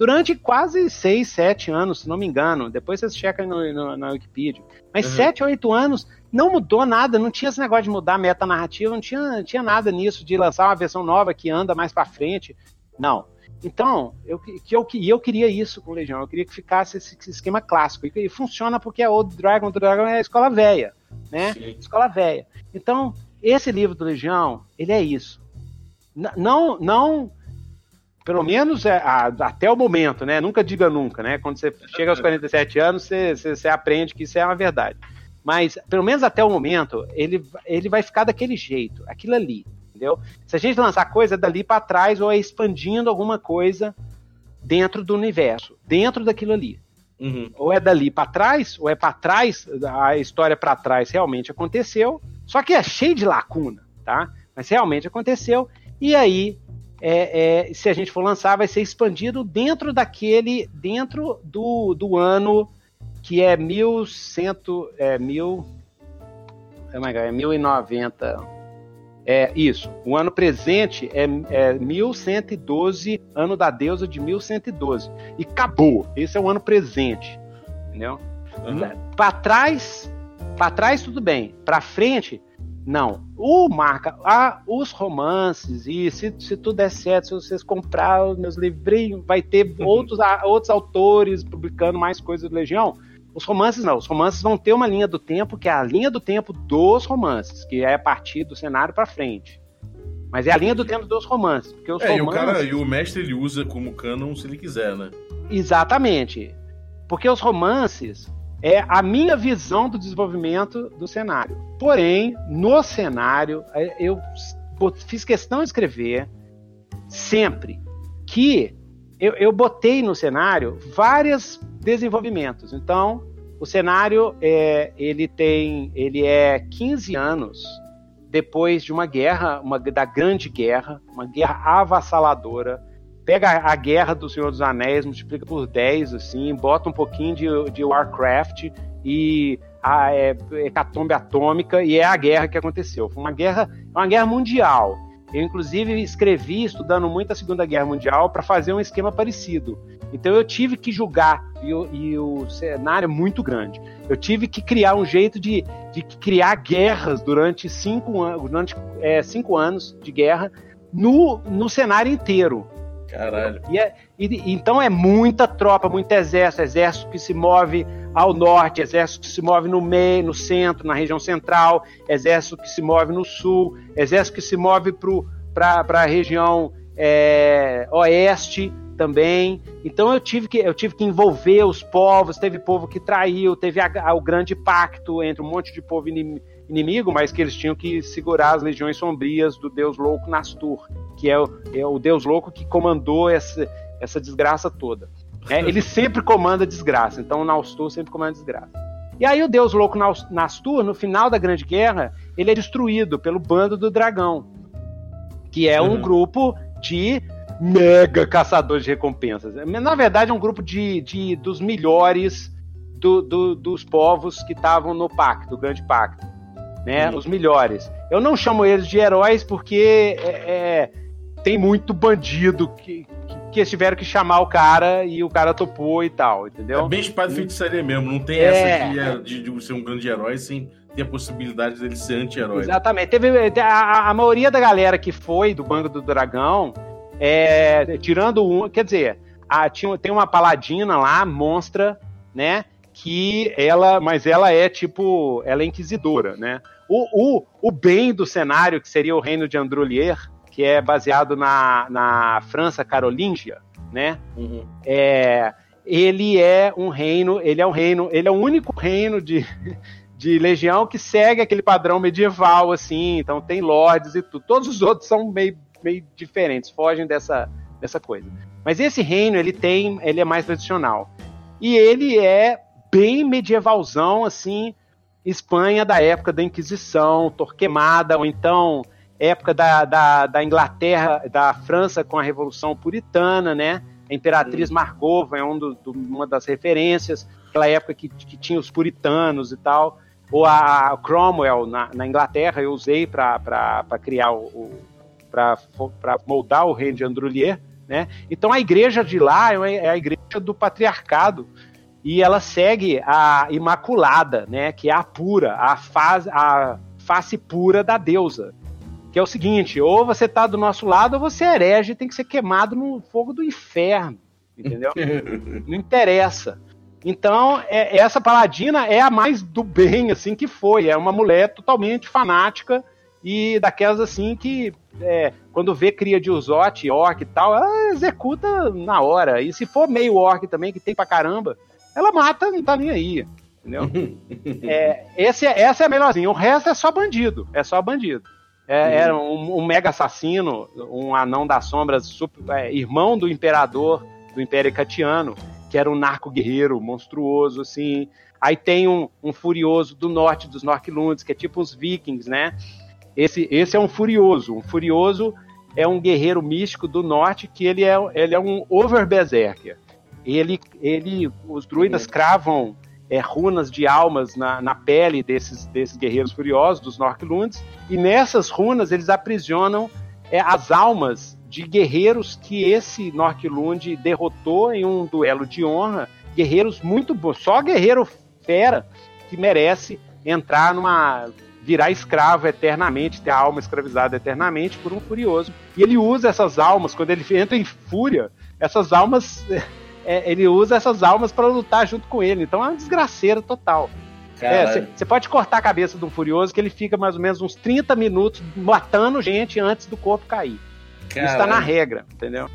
durante quase 6, 7 anos, se não me engano. Depois vocês checam no, no, na Wikipedia. Mas uhum. 7, 8 anos não mudou nada, não tinha esse negócio de mudar a meta narrativa, não tinha, não tinha nada nisso de lançar uma versão nova que anda mais para frente. Não. Então, eu, que eu, eu queria isso com Legião, eu queria que ficasse esse, esse esquema clássico. E, e, funciona porque a Old Dragon, o Dragon é a escola velha, né? Sim. Escola velha. Então, esse livro do Legião, ele é isso. N não, não, pelo menos é, a, até o momento, né? Nunca diga nunca, né? Quando você chega aos 47 anos, você, você, você aprende que isso é uma verdade. Mas, pelo menos até o momento, ele, ele vai ficar daquele jeito, aquilo ali entendeu? Se a gente lançar coisa dali para trás ou é expandindo alguma coisa dentro do universo, dentro daquilo ali. Uhum. Ou é dali para trás, ou é para trás, a história para trás realmente aconteceu, só que é cheio de lacuna, tá? Mas realmente aconteceu, e aí, é, é, se a gente for lançar, vai ser expandido dentro daquele, dentro do, do ano que é 1100, é mil, oh my God, é 1090, é isso. O ano presente é, é 1112, ano da deusa de 1112. E acabou. Esse é o ano presente. Entendeu? Uhum. Para trás, para trás tudo bem. Para frente, não. O marca, ah, os romances, e se, se tudo der certo, se vocês comprar os meus livrinhos, vai ter uhum. outros, outros autores publicando mais coisas do Legião. Os romances não, os romances vão ter uma linha do tempo que é a linha do tempo dos romances, que é a partir do cenário para frente. Mas é a linha do tempo dos romances, porque os é, romances... e o cara, e o mestre ele usa como canon se ele quiser, né? Exatamente. Porque os romances é a minha visão do desenvolvimento do cenário. Porém, no cenário, é, eu fiz questão de escrever sempre que eu, eu botei no cenário vários desenvolvimentos. Então, o cenário é, ele tem, ele é 15 anos depois de uma guerra, uma da grande guerra, uma guerra avassaladora. Pega a guerra do Senhor dos Anéis, multiplica por 10, assim, bota um pouquinho de, de Warcraft e a é, hecatombe atômica, e é a guerra que aconteceu. Foi uma guerra, uma guerra mundial. Eu, inclusive, escrevi, estudando muito a Segunda Guerra Mundial, para fazer um esquema parecido. Então, eu tive que julgar, e, e, o cenário é muito grande. Eu tive que criar um jeito de, de criar guerras durante cinco, an durante, é, cinco anos de guerra no, no cenário inteiro. Caralho. E, é, e, então é muita tropa, muito exército, exército que se move ao norte, exército que se move no meio, no centro, na região central, exército que se move no sul, exército que se move para a região é, oeste também. Então eu tive que eu tive que envolver os povos. Teve povo que traiu, teve a, a, o grande pacto entre um monte de povo inimigo, mas que eles tinham que segurar as legiões sombrias do deus louco Nastur, que é o, é o deus louco que comandou essa, essa desgraça toda. É, ele sempre comanda desgraça, então o Nastur sempre comanda desgraça. E aí o deus louco Nastur, no final da Grande Guerra, ele é destruído pelo bando do dragão, que é um uhum. grupo de mega caçadores de recompensas. Na verdade, é um grupo de, de dos melhores do, do, dos povos que estavam no pacto, o grande pacto. Né? Uhum. Os melhores. Eu não chamo eles de heróis porque é, é, tem muito bandido que, que que tiveram que chamar o cara e o cara topou e tal, entendeu? É bem espada e feitiçaria mesmo, não tem É. essa de, de- de ser um grande herói sem ter a possibilidade dele ser anti-herói. Exatamente. Teve a, a maioria da galera que foi do Banco do Dragão, é, tirando um, quer dizer, a- tinha, tem uma paladina lá, monstra, né? Que ela, mas ela é tipo, ela é inquisidora, né? O, o, o bem do cenário, que seria o reino de Androlier, que é baseado na, na França carolíngia, né? Uhum. é, ele é um reino, ele é um reino, ele é o único reino de, de legião que segue aquele padrão medieval, assim, então tem lords e tudo. Todos os outros são meio, meio diferentes, fogem dessa, dessa coisa. Mas esse reino, ele tem, ele é mais tradicional. E ele é bem medievalzão, assim, Espanha da época da Inquisição, Torquemada, ou então época da, da, da Inglaterra, da França com a Revolução Puritana, né? A Imperatriz Margova é um do- do- uma das referências, aquela época que, que tinha os puritanos e tal. Ou a Cromwell na, na Inglaterra, eu usei para criar o. o para moldar o reino de Androlier, né? Então a igreja de lá é é a igreja do patriarcado e ela segue a Imaculada, né? Que é a pura, a, faz, a face pura da deusa. Que é o seguinte: ou você tá do nosso lado, ou você é herege e tem que ser queimado no fogo do inferno. Entendeu? Não interessa. Então, é- essa paladina é a mais do bem, assim, que foi. É uma mulher totalmente fanática e daquelas, assim, que é, quando vê cria de Uzote, orc e tal, ela executa na hora. E se for meio orc também, que tem pra caramba, ela mata, não tá nem aí. Entendeu? É, esse, é- essa é a melhorzinha. O resto é só bandido. É só bandido. É, Era um, um mega assassino, um anão das sombras, super- é, irmão do imperador do Império Catiano, que era um narco-guerreiro monstruoso, assim. Aí tem um, um furioso do norte dos Norquilundes, que é tipo os vikings, né? Esse, esse é um furioso. Um furioso é um guerreiro místico do norte que ele é, ele é um over-berserker. Ele, ele, os druidas cravam é, runas de almas na, na pele desses, desses guerreiros furiosos, dos Norquilundes, e nessas runas eles aprisionam é, as almas de guerreiros que esse Norquilund derrotou em um duelo de honra, guerreiros muito bons, só guerreiro fera que merece entrar numa virar escravo eternamente, ter a alma escravizada eternamente por um furioso. E ele usa essas almas quando ele entra em fúria, essas almas é, ele usa essas almas para lutar junto com ele. Então é uma desgraceira total. Caralho. Você pode cortar a cabeça de um furioso que ele fica mais ou menos uns 30 minutos matando gente antes do corpo cair. Isso tá na regra, entendeu?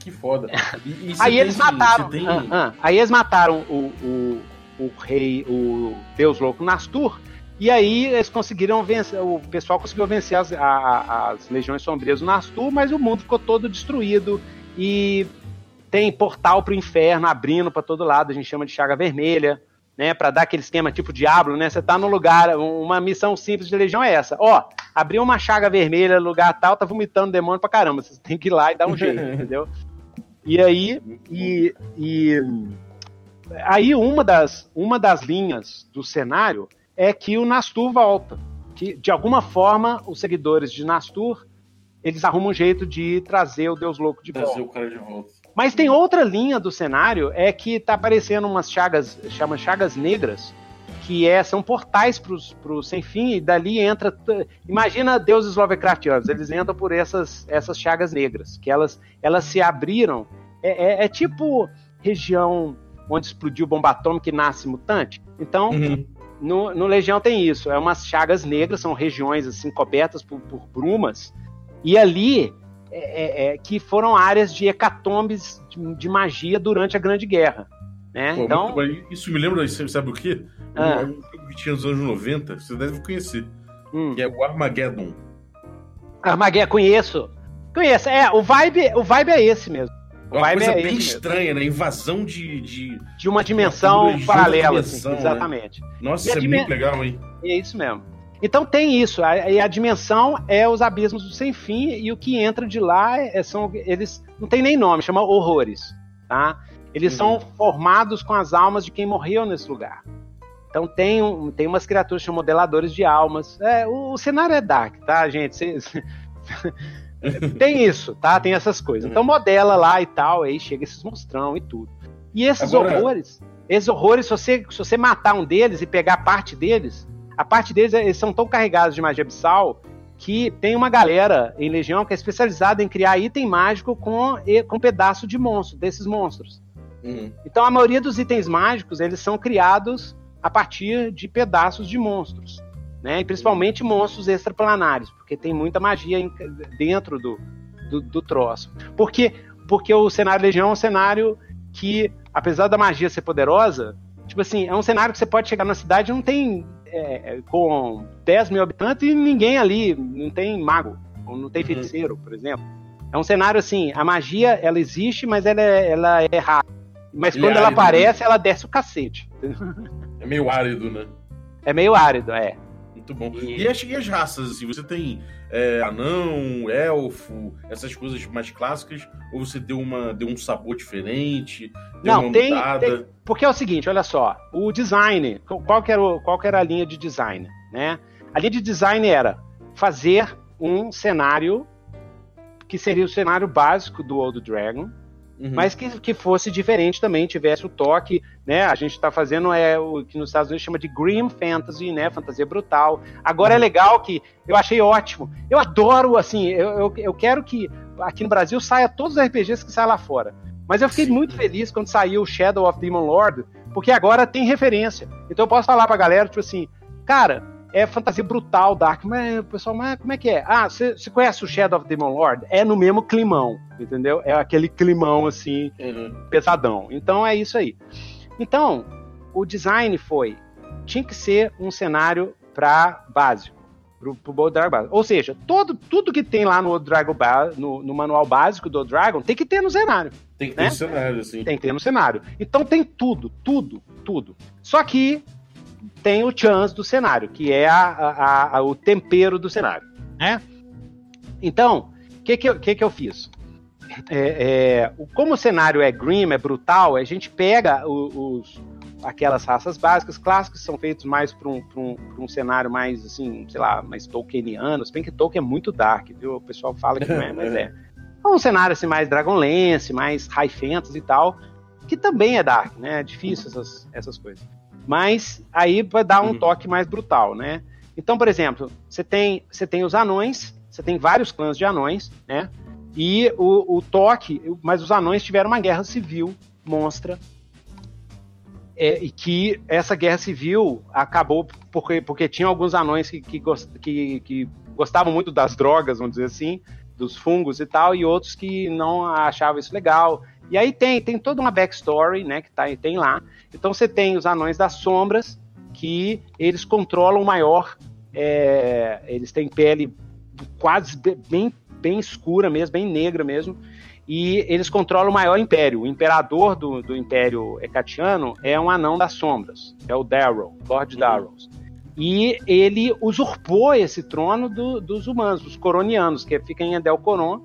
Que foda. E- e Aí tem- eles mataram. você tem- ah, ah. aí eles mataram o, o, o rei, o Deus Louco Nastur. E aí eles conseguiram vencer. O pessoal conseguiu vencer as, a- as legiões sombrias do Nastur, mas o mundo ficou todo destruído. E tem portal pro inferno abrindo para todo lado. A gente chama de chaga vermelha. Né, para dar aquele esquema tipo Diablo, né? Você tá no lugar, uma missão simples de legião é essa. Ó, abriu uma chaga vermelha no lugar tal, tá vomitando demônio pra caramba. Você tem que ir lá e dar um jeito, entendeu? E aí, e, e aí uma das, uma das linhas do cenário é que o Nastur volta. Que, de alguma forma, os seguidores de Nastur, eles arrumam um jeito de trazer o Deus Louco de volta. Trazer o cara de volta. Mas tem outra linha do cenário, é que tá aparecendo umas chagas, chama chagas negras, que é, são portais pros, pro sem fim, e dali entra. Imagina deuses Lovecraftianos, eles entram por essas, essas chagas negras, que elas, elas se abriram. É, é- é tipo região onde explodiu bomba atômica e nasce mutante. Então, Uhum. no, no Legião tem isso. É umas chagas negras, são regiões assim cobertas por, por brumas. E ali é, é, é, que foram áreas de hecatombes de, de magia durante a Grande Guerra. Né? Pô, então, isso me lembra, sabe o quê? Ah. Um que tinha nos anos 90, você deve conhecer, hum, que é o Armageddon. Armageddon, conheço. Conheço. É, o vibe, o vibe é esse mesmo. O Uma coisa é bem esse mesmo. estranha, né? Invasão de. de... De uma dimensão Uma paralela, dimensão, assim, né? exatamente. Nossa, E a isso é dimen- muito legal, hein? É isso mesmo. Então tem isso, a- e a, dimensão é os abismos do sem fim, e o que entra de lá é- são. Eles não tem nem nome, chama horrores. Tá? Eles Uhum. são formados com as almas de quem morreu nesse lugar. Então tem, um, tem umas criaturas que chamam modeladores de almas. É, o, o cenário é dark, tá, gente? Cês- tem isso, tá? Tem essas coisas. Então modela lá e tal, aí chega esses monstrão e tudo. E esses Agora... horrores, esses horrores, se você, se você matar um deles e pegar parte deles, a parte deles eles são tão carregados de magia abissal que tem uma galera em Legião que é especializada em criar item mágico com, com pedaço de monstro, desses monstros. Uhum. Então a maioria dos itens mágicos eles são criados a partir de pedaços de monstros, né? E principalmente monstros extraplanares, porque tem muita magia dentro do, do, do troço. Porque porque o cenário Legião é um cenário que, apesar da magia ser poderosa, tipo assim, é um cenário que você pode chegar na cidade e não tem é, com 10 mil habitantes e ninguém ali, não tem mago, ou não tem uhum. feiticeiro, por exemplo. É um cenário assim, a magia, ela existe, mas ela é, ela é rara. Mas Ele quando é ela árido, aparece, né? ela desce o cacete. É meio árido, né? É meio árido, é. Muito bom. E, e, as, e as raças, assim, você tem é, anão, elfo, essas coisas mais clássicas, ou você deu, uma, deu um sabor diferente? Deu Não, tem, tem, Porque é o seguinte, olha só, o design, qual que, era, o, qual que era a linha de design, né? A linha de design era fazer um cenário que seria o cenário básico do Old Dragon, Uhum. mas que, que fosse diferente também, tivesse o toque, né? A gente está fazendo é o que nos Estados Unidos chama de Grim Fantasy, né? Fantasia brutal. Agora é uhum. é legal que eu achei ótimo. Eu adoro, assim, eu, eu, eu, quero que aqui no Brasil saia todos os RPGs que saem lá fora. Mas eu fiquei Sim. muito feliz quando saiu Shadow of Demon Lord, porque agora tem referência. Então eu posso falar pra galera, tipo assim, cara, é fantasia brutal, Dark. Mas, pessoal, mas como é que é? Ah, você conhece o Shadow of Demon Lord? É no mesmo climão, entendeu? É aquele climão, assim, uhum. pesadão. Então é isso aí. Então, o design foi, tinha que ser um cenário para básico, pro, pro Bold Dragon básico. Ou seja, todo, tudo que tem lá no Dragon no, no, manual básico do Dragon tem que ter no cenário. Tem que ter né? no cenário, sim. Tem que ter no cenário. Então tem tudo, tudo, tudo. Só que tem o chance do cenário, que é a, a, a, o tempero do cenário. Né? Então, o que, que, eu, que, que eu fiz? É, é, como o cenário é grim, é brutal, a gente pega os, aquelas raças básicas, clássicas, que são feitos mais para um, um, um, cenário mais, assim, sei lá, mais Tolkieniano. Se bem que Tolkien é muito dark, viu? O pessoal fala que não é, mas é. É um cenário assim, mais Dragonlance, mais High Fantasy e tal, que também é dark, né? É difícil essas, essas coisas. Mas aí vai dar um uhum. toque mais brutal, né? Então, por exemplo, você tem, você tem os anões, você tem vários clãs de anões, né? E o, o toque, mas os anões tiveram uma guerra civil monstra. É, e que essa guerra civil acabou porque, porque tinha alguns anões que, que, que, que gostavam muito das drogas, vamos dizer assim, dos fungos e tal, e outros que não achavam isso legal. E aí tem, tem toda uma backstory, né, que tá, tem lá. Então você tem os Anões das Sombras, que eles controlam maior, é, eles têm pele quase bem, bem escura mesmo, bem negra mesmo, e eles controlam o maior império. O imperador do, do Império Hecatiano é um Anão das Sombras, é o Darrow, Lord uhum. Darrows. E ele usurpou esse trono do, dos humanos, dos coronianos, que fica em Coron.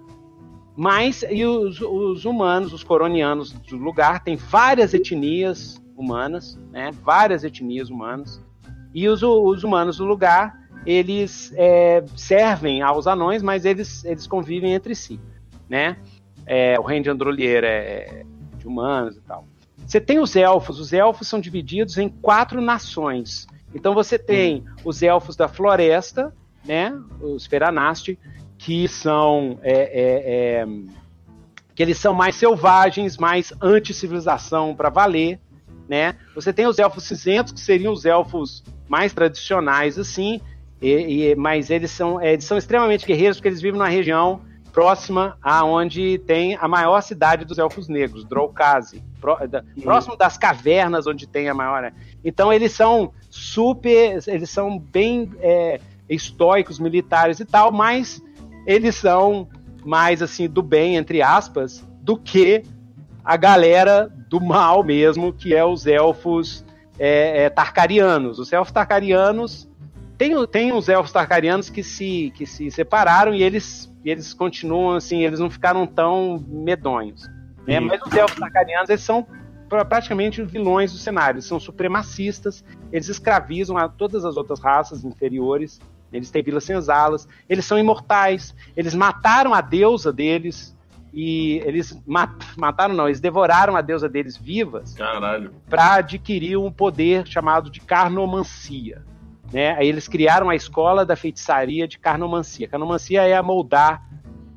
Mas e os, os, humanos, os coronianos do lugar, tem várias etnias humanas, né? Várias etnias humanas. E os, os humanos do lugar, eles é, servem aos anões, mas eles, eles convivem entre si, né? É, o reino de Androlier é de humanos e tal. Você tem os elfos. Os elfos são divididos em quatro nações. Então você tem os elfos da floresta, né? Os Feranasti, que são é, é, é, que eles são mais selvagens, mais anti-civilização para valer, né? Você tem os elfos cinzentos, que seriam os elfos mais tradicionais, assim, e, e, mas eles são, é, eles são extremamente guerreiros porque eles vivem numa região próxima a onde tem a maior cidade dos elfos negros, Drolkazi, próximo das cavernas onde tem a maior. Então eles são super, eles são bem é, estoicos, militares e tal, mas eles são mais assim do bem, entre aspas, do que a galera do mal mesmo, que é os elfos é, é, tarcarianos. Os elfos tarcarianos tem, tem os elfos tarcarianos que se, que se separaram e eles, eles continuam assim, eles não ficaram tão medonhos. Né? Mas os elfos tarcarianos eles são praticamente vilões do cenário, eles são supremacistas, eles escravizam a todas as outras raças inferiores Eles têm vilas senzalas, eles são imortais, eles mataram a deusa deles, e eles mat mataram, não, eles devoraram a deusa deles vivas para adquirir um poder chamado de carnomancia. Né? Aí eles criaram a escola da feitiçaria de carnomancia. Carnomancia é amoldar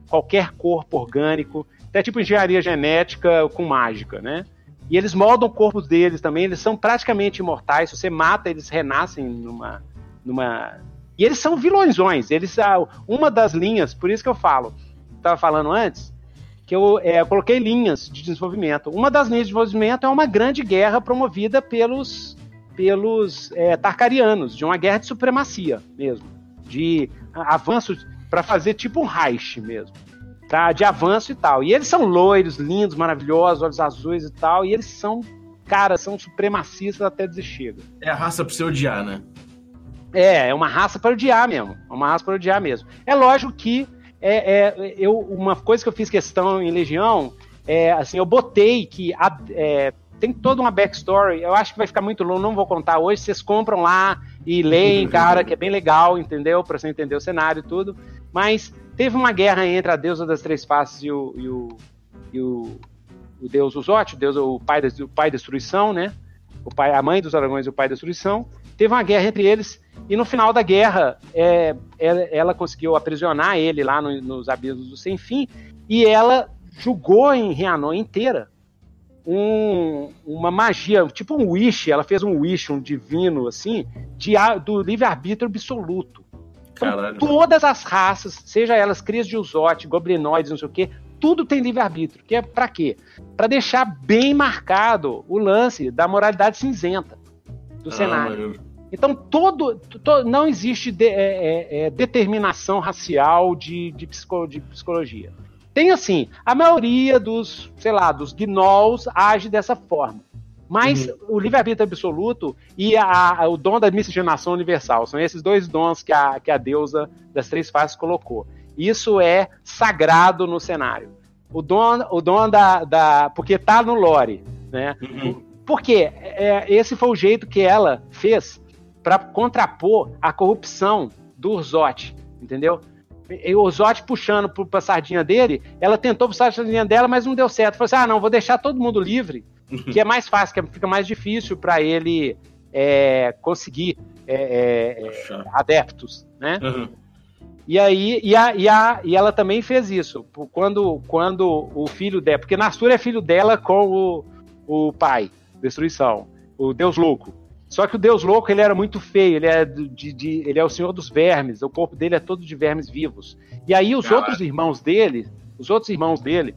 qualquer corpo orgânico, até tipo engenharia genética com mágica, né? E eles moldam o corpo deles também, eles são praticamente imortais. Se você mata, eles renascem numa. numa... E eles são vilões. Eles, ah, uma das linhas, por isso que eu falo, estava falando antes, que eu, é, eu, coloquei linhas de desenvolvimento. Uma das linhas de desenvolvimento é uma grande guerra promovida pelos, pelos é, Tarkarianos, de uma guerra de supremacia mesmo, de avanços para fazer tipo um Reich mesmo tá? De avanço e tal. E eles são loiros, lindos, maravilhosos, olhos azuis e tal, e eles são, cara, são supremacistas até dizer chega. É a raça pra você odiar, né? É, é uma raça para odiar mesmo. É uma raça para odiar mesmo. É lógico que é, é, eu, uma coisa que eu fiz questão em Legião é assim, eu botei que a, é, tem toda uma backstory. Eu acho que vai ficar muito longo, não vou contar hoje. Vocês compram lá e leem, cara, que é bem legal, entendeu? Para você entender o cenário e tudo. Mas Teve uma guerra entre a deusa das três faces e o, e o, e o, o deus Uzote, o, deus, o, pai, o pai destruição, né? O pai, a mãe dos dragões e o pai destruição. Teve uma guerra entre eles e no final da guerra é, ela, ela, conseguiu aprisionar ele lá no, nos abismos do sem fim e ela julgou em Rianon inteira um, uma magia, tipo um wish, ela fez um wish, um divino assim, de, do livre-arbítrio absoluto. Caralho. Todas as raças, seja elas crias de usote, goblinoides, não sei o quê, tudo tem livre-arbítrio. Que é para quê? Para deixar bem marcado o lance da moralidade cinzenta do ah, cenário. Então, todo, todo, não existe de, é, é, é, determinação racial de, de, psico, de, psicologia. Tem assim, a maioria dos, sei lá, dos gnolls age dessa forma. Mas uhum. o livre-arbítrio absoluto e a, a, o dom da miscigenação universal são esses dois dons que a, que a deusa das três faces colocou. Isso é sagrado no cenário. O dom, o dom da, da. Porque tá no lore, né? Uhum. Porque é, esse foi o jeito que ela fez para contrapor a corrupção do Urzote, entendeu? E o Urzote puxando para a sardinha dele, ela tentou puxar a sardinha dela, mas não deu certo. Falou assim: ah, não, vou deixar todo mundo livre que é mais fácil, que fica mais difícil para ele é, conseguir é, é, é adeptos, né? Uhum. E aí, e, a, e, a, e ela também fez isso. Quando, quando o filho dela. Porque Nastur é filho dela com o, o pai, destruição, o Deus Louco. Só que o Deus Louco ele era muito feio, ele é, de, de, ele é o senhor dos vermes, o corpo dele é todo de vermes vivos. E aí os Caralho. outros irmãos dele, os outros irmãos dele,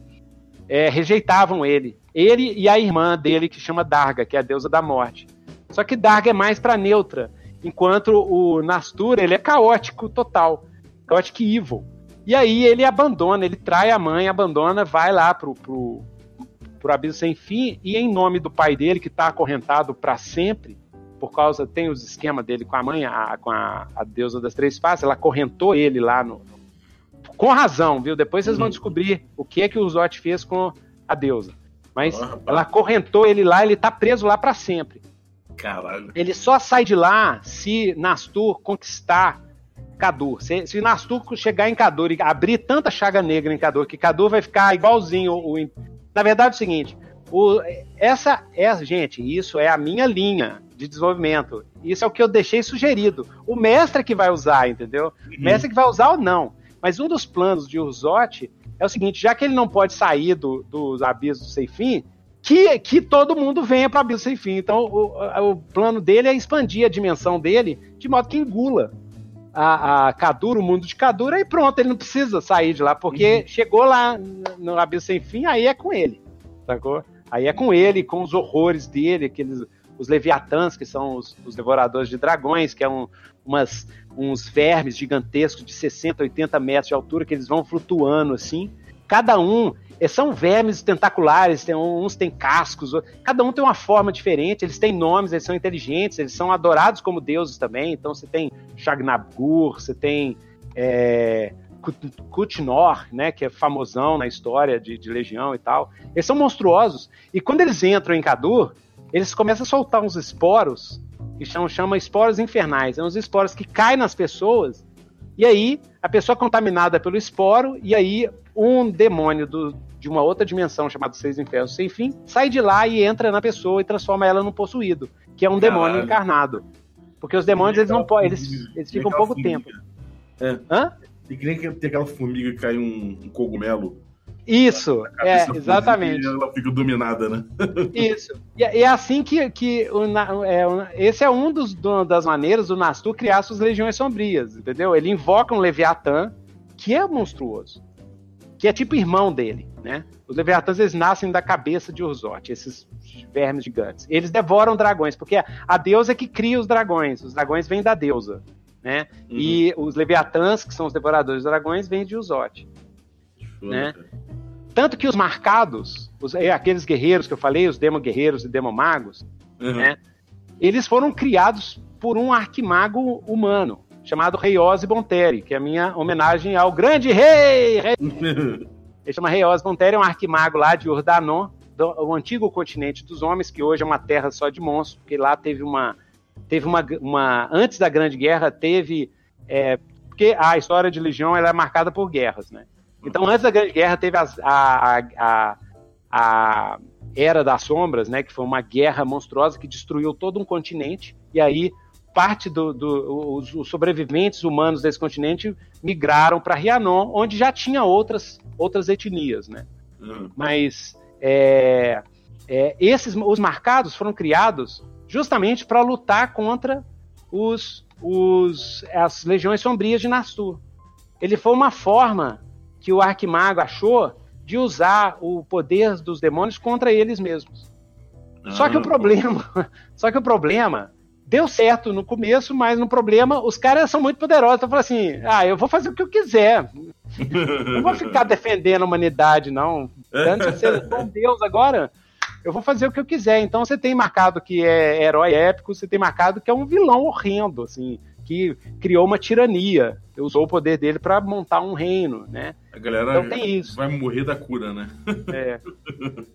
é, rejeitavam ele. Ele e a irmã dele, que chama Darga, que é a deusa da morte. Só que Darga é mais para neutra, enquanto o Nastur ele é caótico total, caótico evil. E aí ele abandona, ele trai a mãe, abandona, vai lá pro, pro, pro abismo sem fim, e em nome do pai dele, que está acorrentado para sempre, por causa, tem os esquemas dele com a mãe, a, com a, a deusa das três faces, ela acorrentou ele lá no, com razão, viu? Depois vocês vão uhum. descobrir o que é que o Zot fez com a deusa. Mas ela correntou ele lá, ele tá preso lá para sempre. Caralho. Ele só sai de lá se Nastur conquistar Kadur. Se, se Nastur chegar em Kadur e abrir tanta chaga negra em Kadur, que Kadur vai ficar igualzinho o, o Na verdade é o seguinte, o, essa é, gente, isso é a minha linha de desenvolvimento. Isso é o que eu deixei sugerido. O mestre é que vai usar, entendeu? Uhum. O mestre é que vai usar ou não. Mas um dos planos de Urzote é o seguinte: já que ele não pode sair do, dos abismos sem fim, que, que todo mundo venha para o abismo sem fim. Então, o, o, plano dele é expandir a dimensão dele de modo que engula a, a Kadura, o mundo de Kadura, e pronto, ele não precisa sair de lá, porque uhum. chegou lá no abismo sem fim, aí é com ele, sacou? Aí é com ele, com os horrores dele, aqueles os Leviatãs, que são os, os devoradores de dragões, que é um, umas, uns vermes gigantescos de 60, 80 metros de altura, que eles vão flutuando assim. Cada um eh, são vermes tentaculares, tem, uns têm cascos, cada um tem uma forma diferente, eles têm nomes, eles são inteligentes, eles são adorados como deuses também. Então você tem Shagnabgur, você tem é, Kutnor, né, que é famosão na história de, de, Legião e tal. Eles são monstruosos. E quando eles entram em Kadur, eles começam a soltar uns esporos que chama, chama esporos infernais. São os esporos que caem nas pessoas, e aí a pessoa é contaminada pelo esporo, e aí um demônio do, de uma outra dimensão chamado Seis Infernos Sem Fim sai de lá e entra na pessoa e transforma ela num possuído, que é um Caralho. demônio encarnado. Porque os demônios, eles não podem, eles, eles ficam pouco formiga. tempo. É. Hã? E que nem ter aquela formiga que cai um, um cogumelo isso, é, exatamente. ela fica dominada, né? Isso. E, e é assim que, que o, é, esse é um dos do, das maneiras do Nastu criar suas legiões sombrias, entendeu? Ele invoca um Leviatã que é monstruoso, que é tipo irmão dele, né? Os Leviatãs eles nascem da cabeça de Urzote, esses vermes gigantes. Eles devoram dragões, porque a deusa é que cria os dragões. Os dragões vêm da deusa, né? Uhum. E os Leviatãs, que são os devoradores de dragões, vêm de Urzote. Né? Tanto que os marcados, os, é, aqueles guerreiros que eu falei, os demo guerreiros e demo magos, uhum. né, eles foram criados por um arquimago humano, chamado Rei Ozzy Bonteri, que é a minha homenagem ao grande rei! rei. Ele chama Rei Ozzy Bonteri, é um arquimago lá de Urdanon, do, o antigo continente dos homens, que hoje é uma terra só de monstros, porque lá teve uma. Teve uma, uma antes da Grande Guerra, teve. É, porque a história de Legião ela é marcada por guerras, né? Então, antes da Grande Guerra, teve a, a, a, a Era das Sombras, né, que foi uma guerra monstruosa que destruiu todo um continente, e aí parte dos do, do, sobreviventes humanos desse continente migraram para Rianon, onde já tinha outras, outras etnias, né? Uhum. Mas é, é, esses, os marcados foram criados justamente para lutar contra os, os, as legiões sombrias de Nastur. Ele foi uma forma que o Arquimago achou de usar o poder dos demônios contra eles mesmos. Ah. Só que o ah. problema, só que o problema deu certo no começo, mas no problema os caras são muito poderosos. Então eu assim, ah, eu vou fazer o que eu quiser. não vou ficar defendendo a humanidade, não. Antes ser um Deus agora, eu vou fazer o que eu quiser. Então você tem marcado que é herói épico, você tem marcado que é um vilão horrendo, assim que criou uma tirania, usou o poder dele para montar um reino, né? A galera então, tem isso. vai morrer da cura, né? É.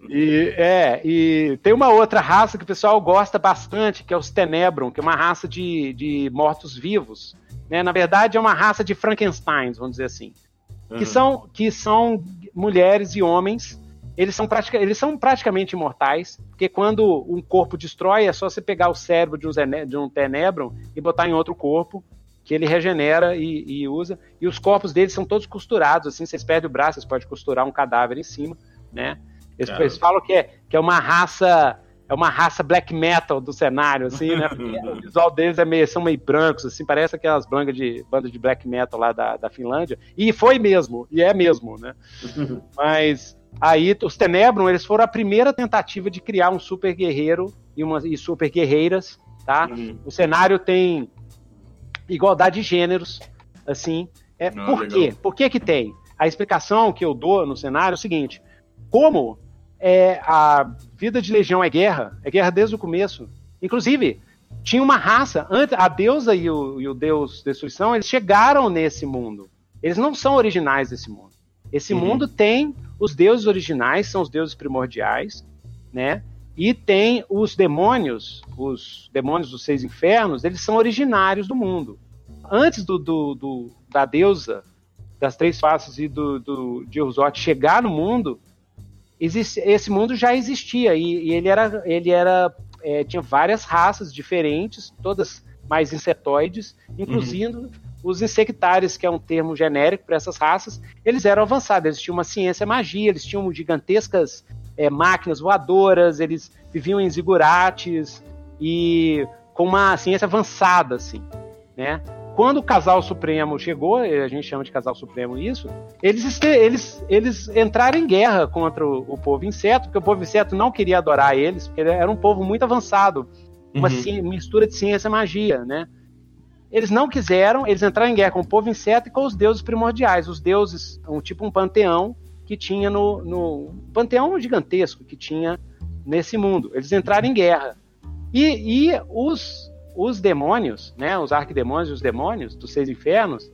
E, é, e tem uma outra raça que o pessoal gosta bastante, que é os Tenebron, que é uma raça de, de mortos-vivos. Né? Na verdade, é uma raça de Frankensteins, vamos dizer assim. Uhum. Que, são, que são mulheres e homens eles são, pratica, eles são praticamente imortais, porque quando um corpo destrói, é só você pegar o cérebro de um, Zene, de um Tenebron e botar em outro corpo, que ele regenera e, e, usa. E os corpos deles são todos costurados, assim, vocês perdem o braço, vocês podem costurar um cadáver em cima, né? Eles, eles falam que é, que é uma raça é uma raça black metal do cenário, assim, né? o visual deles é meio, são meio brancos, assim, parece aquelas bandas de, bandas de black metal lá da, da Finlândia. E foi mesmo, e é mesmo, né? Mas Aí os Tenebron, eles foram a primeira tentativa de criar um super guerreiro e, uma, e super guerreiras, tá? Uhum. O cenário tem igualdade de gêneros, assim. É, Não, por legal. quê? Por que que tem? A explicação que eu dou no cenário é o seguinte, como é, a vida de legião é guerra, é guerra desde o começo. Inclusive, tinha uma raça, a deusa e o, e o deus destruição, eles chegaram nesse mundo. Eles não são originais desse mundo. Esse uhum. mundo tem os deuses originais, são os deuses primordiais, né? E tem os demônios, os demônios dos seis infernos, eles são originários do mundo. Antes do, do, do da deusa das três faces e do, do de chegar no mundo, existe, esse mundo já existia e, e ele era, ele era é, tinha várias raças diferentes, todas mais insetoides, inclusive uhum os insectários, que é um termo genérico para essas raças, eles eram avançados, eles tinham uma ciência magia, eles tinham gigantescas é, máquinas voadoras, eles viviam em zigurates e com uma ciência avançada, assim, né? Quando o casal supremo chegou, a gente chama de casal supremo isso, eles, eles, eles entraram em guerra contra o, o povo inseto, porque o povo inseto não queria adorar eles, porque era um povo muito avançado, uma uhum. mistura de ciência e magia, né? Eles não quiseram, eles entraram em guerra com o povo inseto e com os deuses primordiais. Os deuses, um tipo um panteão que tinha no, no panteão gigantesco que tinha nesse mundo. Eles entraram em guerra. E, e os, os demônios, né, os arquidemônios e os demônios dos seis infernos,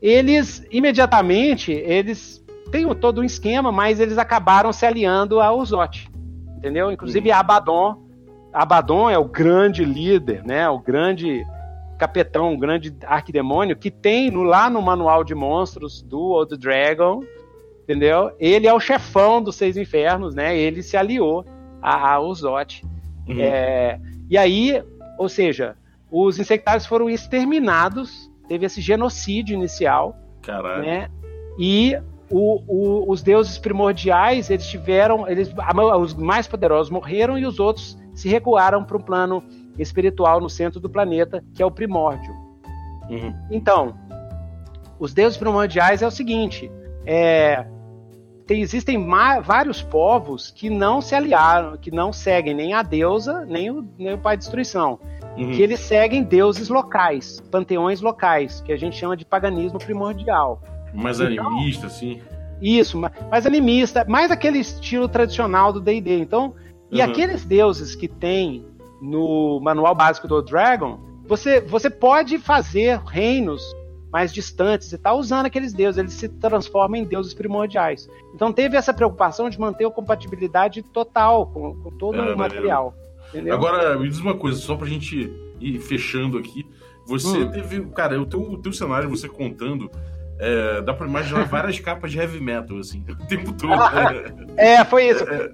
eles imediatamente, eles têm todo um esquema, mas eles acabaram se aliando a Urzote, entendeu? Inclusive uhum. Abaddon Abaddon é o grande líder, né? O grande capetão, o grande arquidemônio que tem no, lá no manual de monstros do Old Dragon, entendeu? Ele é o chefão dos seis infernos, né? Ele se aliou a, a. Uhum. É, e aí, ou seja, os insectários foram exterminados, teve esse genocídio inicial, Caralho. né? E o, o, os deuses primordiais, eles tiveram, eles, os mais poderosos morreram e os outros se recuaram para um plano espiritual no centro do planeta, que é o primórdio. Uhum. Então, os deuses primordiais é o seguinte: é, tem, existem vários povos que não se aliaram, que não seguem nem a deusa, nem o, nem o pai de destruição. Uhum. Que eles seguem deuses locais, panteões locais, que a gente chama de paganismo primordial. Mais então, animista, assim. Isso, mais animista, mais aquele estilo tradicional do D&D. Então, e uhum. aqueles deuses que tem no manual básico do Dragon, você, você pode fazer reinos mais distantes e tal, usando aqueles deuses, eles se transformam em deuses primordiais. Então teve essa preocupação de manter a compatibilidade total com, com todo é, o material. Entendeu? Agora, me diz uma coisa, só pra gente ir fechando aqui. Você hum. teve. Cara, o teu, o teu cenário, você contando, é, dá pra imaginar várias capas de heavy metal, assim, o tempo todo. é, foi isso. É,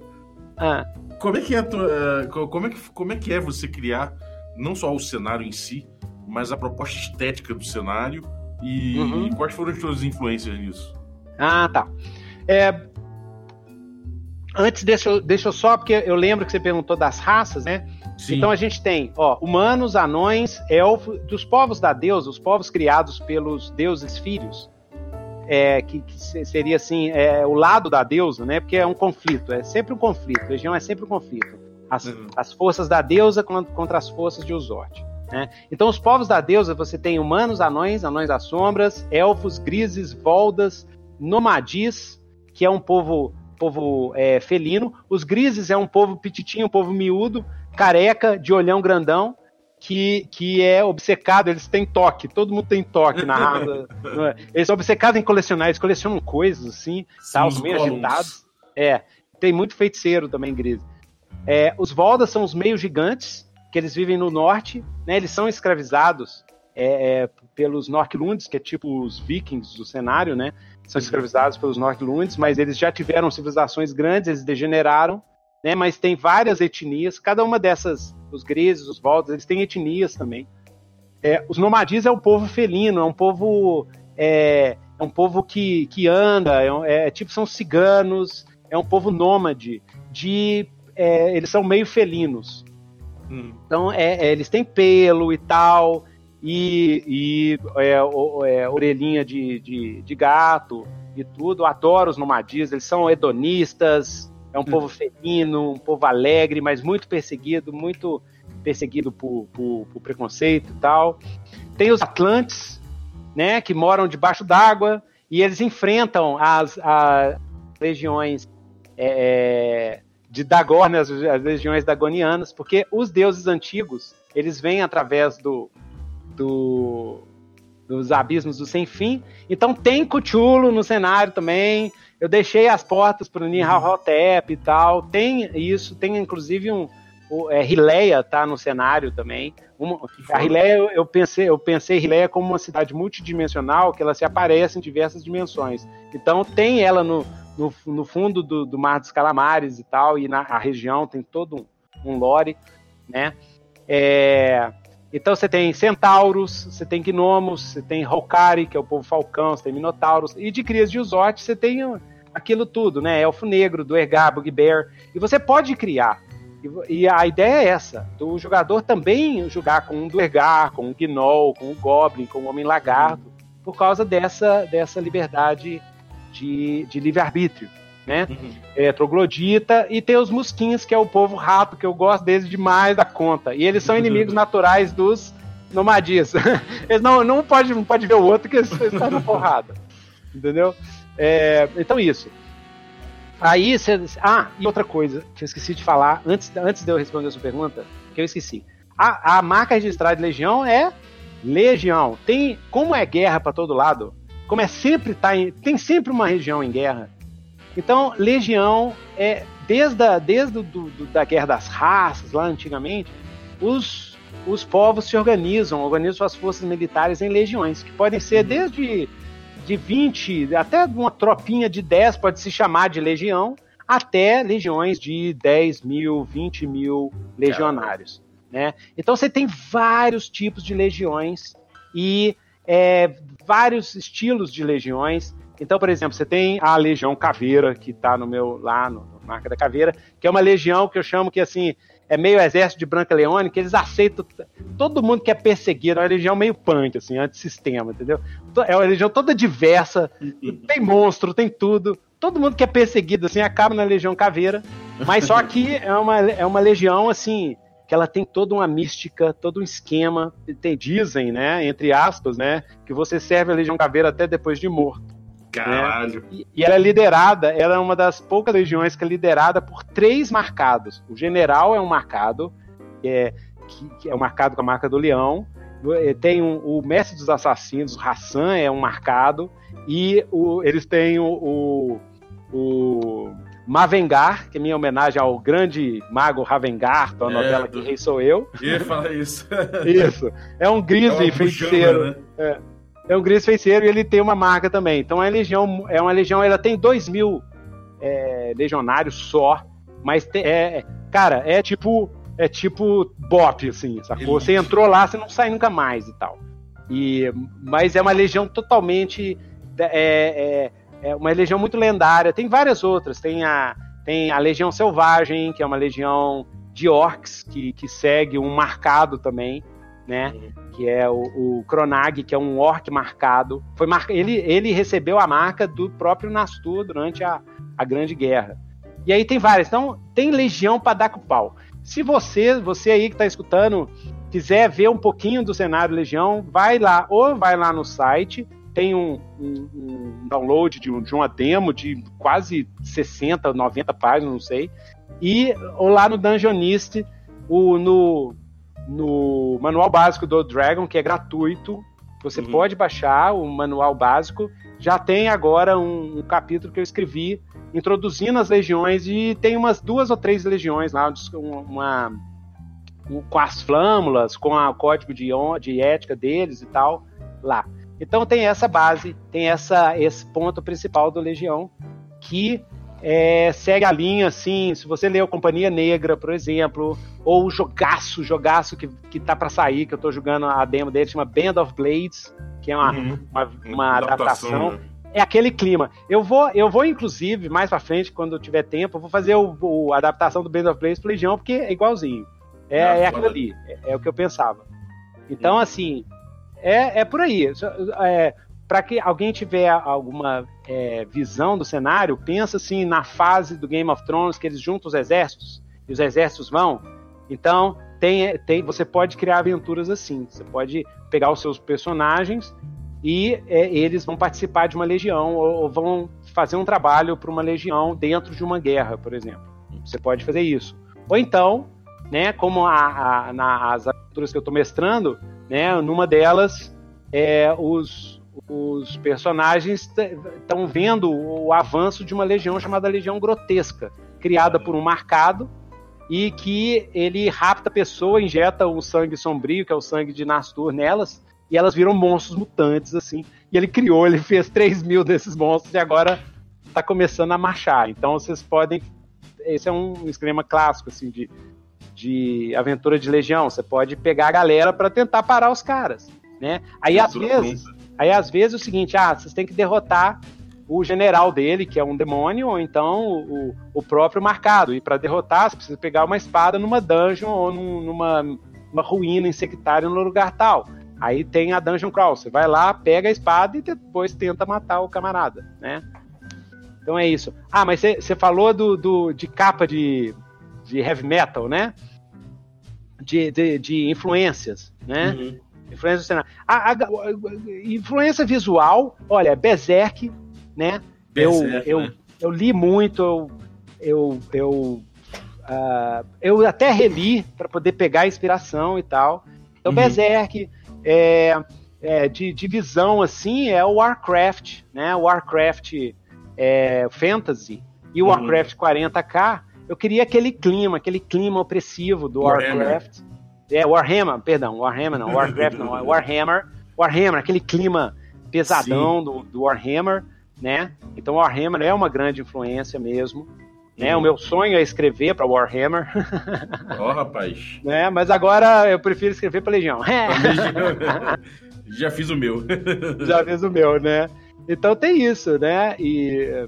ah. Como é que é, tua, como, é que, como é que é você criar não só o cenário em si, mas a proposta estética do cenário e, uhum. e quais foram as suas influências nisso? Ah, tá. É, antes, deixa eu, deixa eu só, porque eu lembro que você perguntou das raças, né? Sim. Então a gente tem, ó, humanos, anões, elfos, dos povos da deusa, os povos criados pelos deuses filhos, é, que, que, seria assim, é, o lado da deusa, né? Porque é um conflito, é sempre um conflito, região é sempre um conflito. As, uhum. as forças da deusa contra as forças de Uzort. Né? Então, os povos da deusa, você tem humanos, anões, anões das sombras, elfos, grises, voldas, nomadis, que é um povo, povo é, felino. Os grises é um povo pititinho, um povo miúdo, careca, de olhão grandão, que, que é obcecado, eles têm toque, todo mundo tem toque na raça. É? eles são obcecados em colecionar, eles colecionam coisas assim, tá, os meio agitados. É, tem muito feiticeiro também, grise. É, os Voldas são os meio gigantes, que eles vivem no norte, né? Eles são escravizados é, é, pelos Norklunds, que é tipo os vikings do cenário, né? São uhum. escravizados pelos Norklunds, mas eles já tiveram civilizações grandes, eles degeneraram, né? Mas tem várias etnias, cada uma dessas, os grises, os voltas, eles têm etnias também. É, os nomadis é um povo felino, é um povo é, é um povo que, que anda, é, é, tipo são ciganos, é um povo nômade, de é, eles são meio felinos. Hum. Então, é, é, eles têm pelo e tal, e, e orelhinha de, de, de, gato e tudo. Adoro os nomadias, eles são hedonistas, é um hum. povo felino, um povo alegre, mas muito perseguido, muito perseguido por, por, por preconceito e tal. Tem os Atlantes, né, que moram debaixo d'água, e eles enfrentam as, as legiões é, é de Dagor, né, as, as legiões dagonianas, porque os deuses antigos, eles vêm através do, do dos abismos do sem fim. Então tem Cthulhu no cenário também. Eu deixei as portas para o Nihahotep e tal. Tem isso, tem inclusive um o, é, Hileia tá no cenário também. Uma, a Hileia, eu pensei, eu pensei Hileia como uma cidade multidimensional que ela se aparece em diversas dimensões. Então tem ela no, no, no fundo do, do, Mar dos Calamares e tal, e na a região tem todo um, um lore, né? É, então você tem centauros, você tem gnomos, você tem Hokari, que é o povo falcão, você tem minotauros, e de crias de Uzote você tem aquilo tudo, né? Elfo negro, Duergar, Bugbear, e você pode criar. E, e, a ideia é essa, do jogador também jogar com um Duergar, com um Gnoll, com um Goblin, com um Homem Lagarto, por causa dessa, dessa liberdade de, de livre-arbítrio, né? Uhum. É, troglodita, e tem os musquinhos, que é o povo rato, que eu gosto deles demais da conta. E eles são inimigos naturais dos nomadias. Eles não, não pode, não pode ver o outro que eles, eles estão na porrada. Entendeu? É, então, isso. Aí você. Ah, e outra coisa que eu esqueci de falar antes, antes de eu responder a sua pergunta, que eu esqueci. A, a marca registrada de Legião é Legião. Tem, como é guerra para todo lado, como é sempre tá em, tem sempre uma região em guerra. Então, Legião é desde a, desde do, do, da Guerra das Raças, lá antigamente, os, os povos se organizam, organizam suas forças militares em legiões, que podem ser desde de 20, até uma tropinha de 10 pode se chamar de legião, até legiões de 10 mil, 20 mil legionários. Né? Então você tem vários tipos de legiões e é, vários estilos de legiões. Então, por exemplo, você tem a Legião Caveira, que está no meu lá no, no Marca da Caveira, que é uma legião que eu chamo que assim é meio exército de Branca Leone, que eles aceitam todo mundo que é perseguido, é uma religião meio punk, assim, antissistema, entendeu? É uma religião toda diversa, tem monstro, tem tudo. Todo mundo que é perseguido, assim, acaba na Legião Caveira. Mas só que é uma, é uma legião, assim, que ela tem toda uma mística, todo um esquema. Tem, dizem, né, entre aspas, né, que você serve a Legião Caveira até depois de morto. Caralho. Né? E, e, ela é liderada, ela é uma das poucas legiões que é liderada por três marcados. O general é um marcado, que é, que, que é um marcado com a marca do leão. É, tem um, o mestre dos assassinos, Hassan, é um marcado. E o, eles têm o, o, o Mavengar, que é minha homenagem ao grande mago Ravengar, da é, novela do... Que Rei Sou Eu. Ia falar isso. isso. É um grizzly é feiticeiro. Né? É é um Gris feiticeiro e ele tem uma marca também. Então a legião é uma legião, ela tem dois mil é, legionários só, mas te, é, cara, é tipo é tipo bop assim, sacou? Você entrou lá, você não sai nunca mais e tal. E mas é uma legião totalmente é, é, é uma legião muito lendária. Tem várias outras. Tem a tem a legião selvagem, que é uma legião de orcs que, que segue um marcado também né? Uhum. Que é o, o Kronag, que é um orc marcado. Foi mar... ele, ele recebeu a marca do próprio Nastur durante a, a Grande Guerra. E aí tem várias. Então, tem legião para dar com pau. Se você, você aí que está escutando, quiser ver um pouquinho do cenário Legião, vai lá, ou vai lá no site, tem um, um, um download de, de, uma demo de quase 60, 90 páginas, não sei, e ou lá no Dungeonist, o, no, no manual básico do Dragon, que é gratuito. Você uhum. pode baixar o manual básico. Já tem agora um, um, capítulo que eu escrevi introduzindo as legiões e tem umas duas ou três legiões lá, uma, uma com as flâmulas, com o código de, de ética deles e tal, lá. Então tem essa base, tem essa, esse ponto principal do Legião, que é, segue a linha, assim, se você leu Companhia Negra, por exemplo, ou o jogaço, jogaço que, que tá para sair, que eu tô jogando a demo dele, chama Band of Blades, que é uma, uhum. uma, uma adaptação. Né? É aquele clima. Eu vou, eu vou inclusive, mais pra frente, quando eu tiver tempo, eu vou fazer o, o a adaptação do Band of Blades pro Legião, porque é igualzinho. É, é aquilo ali, é, é, o que eu pensava. Então, assim, é, é por aí. É, para que alguém tiver alguma é, visão do cenário, pensa assim na fase do Game of Thrones que eles juntam os exércitos e os exércitos vão. Então tem, tem, você pode criar aventuras assim. Você pode pegar os seus personagens e é, eles vão participar de uma legião ou, ou vão fazer um trabalho para uma legião dentro de uma guerra, por exemplo. Você pode fazer isso. Ou então, né, como a, a, nas aventuras que eu estou mestrando, né, numa delas é, os, os personagens estão vendo o avanço de uma legião chamada Legião Grotesca, criada por um marcado e que ele rapta a pessoa, injeta o sangue sombrio, que é o sangue de Nastur, nelas, e elas viram monstros mutantes, assim. E ele criou, ele fez 3 mil desses monstros e agora está começando a marchar. Então vocês podem. Esse é um esquema clássico, assim, de, de aventura de legião. Você pode pegar a galera para tentar parar os caras. Né? Aí, às vezes, Aí, às vezes, é o seguinte, ah, vocês têm que derrotar o general dele, que é um demônio, ou então o, o próprio marcado. E para derrotar, você precisa pegar uma espada numa dungeon ou num, numa uma ruína insectária no lugar tal. Aí tem a dungeon crawl. Você vai lá, pega a espada e depois tenta matar o camarada, né? Então é isso. Ah, mas você falou do, do, de capa de, de heavy metal, né? De, de, de influências, né? Uhum. Influência cenário. A, a, a, influência visual, olha, Berserk, né? Berserk, eu, né? eu, eu li muito, eu, eu, eu, uh, eu até reli para poder pegar inspiração e tal. Então, uhum. Berserk, é, é, de, de visão assim, é o Warcraft, né? O Warcraft é, Fantasy e o uhum. Warcraft 40k eu queria aquele clima, aquele clima opressivo do. Warcraft. É, Warhammer, perdão, Warhammer não, Warcraft não, é Warhammer. Warhammer, aquele clima pesadão do, do Warhammer, né? Então Warhammer é uma grande influência mesmo. Né? O meu sonho é escrever para Warhammer, Ó, rapaz. né? Mas agora eu prefiro escrever para Legião. Já fiz o meu. Já fiz o meu, né? Então tem isso, né? E eh,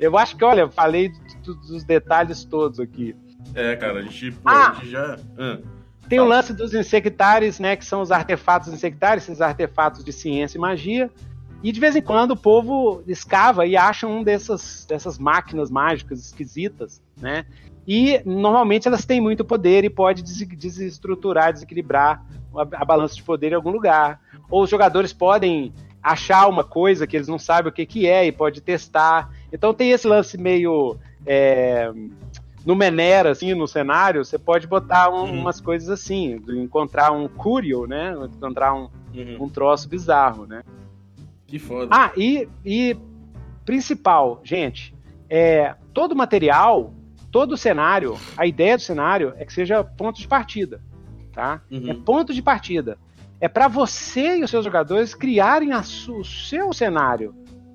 eu acho que, olha, eu falei do- dos detalhes todos aqui. É, cara, a gente, pô, Ah! a gente já. Ah, Tem o lance dos insectares, né? Que são os artefatos insectares, esses artefatos de ciência e magia. E de vez em quando o povo escava e acha um dessas, dessas máquinas mágicas esquisitas, né? E normalmente elas têm muito poder e pode des- desestruturar, desequilibrar a, a balança de poder em algum lugar. Ou os jogadores podem achar uma coisa que eles não sabem o que, que é e pode testar. Então tem esse lance meio é, no Menera, assim, no cenário, você pode botar um- Uhum. umas coisas assim, encontrar um curio, né? Encontrar um, uhum. um troço bizarro, né? Que foda. Ah, e, e principal, gente, é, todo material, todo cenário, a ideia do cenário é que seja ponto de partida, tá? Uhum. É ponto de partida. É para você e os seus jogadores criarem o seu cenário.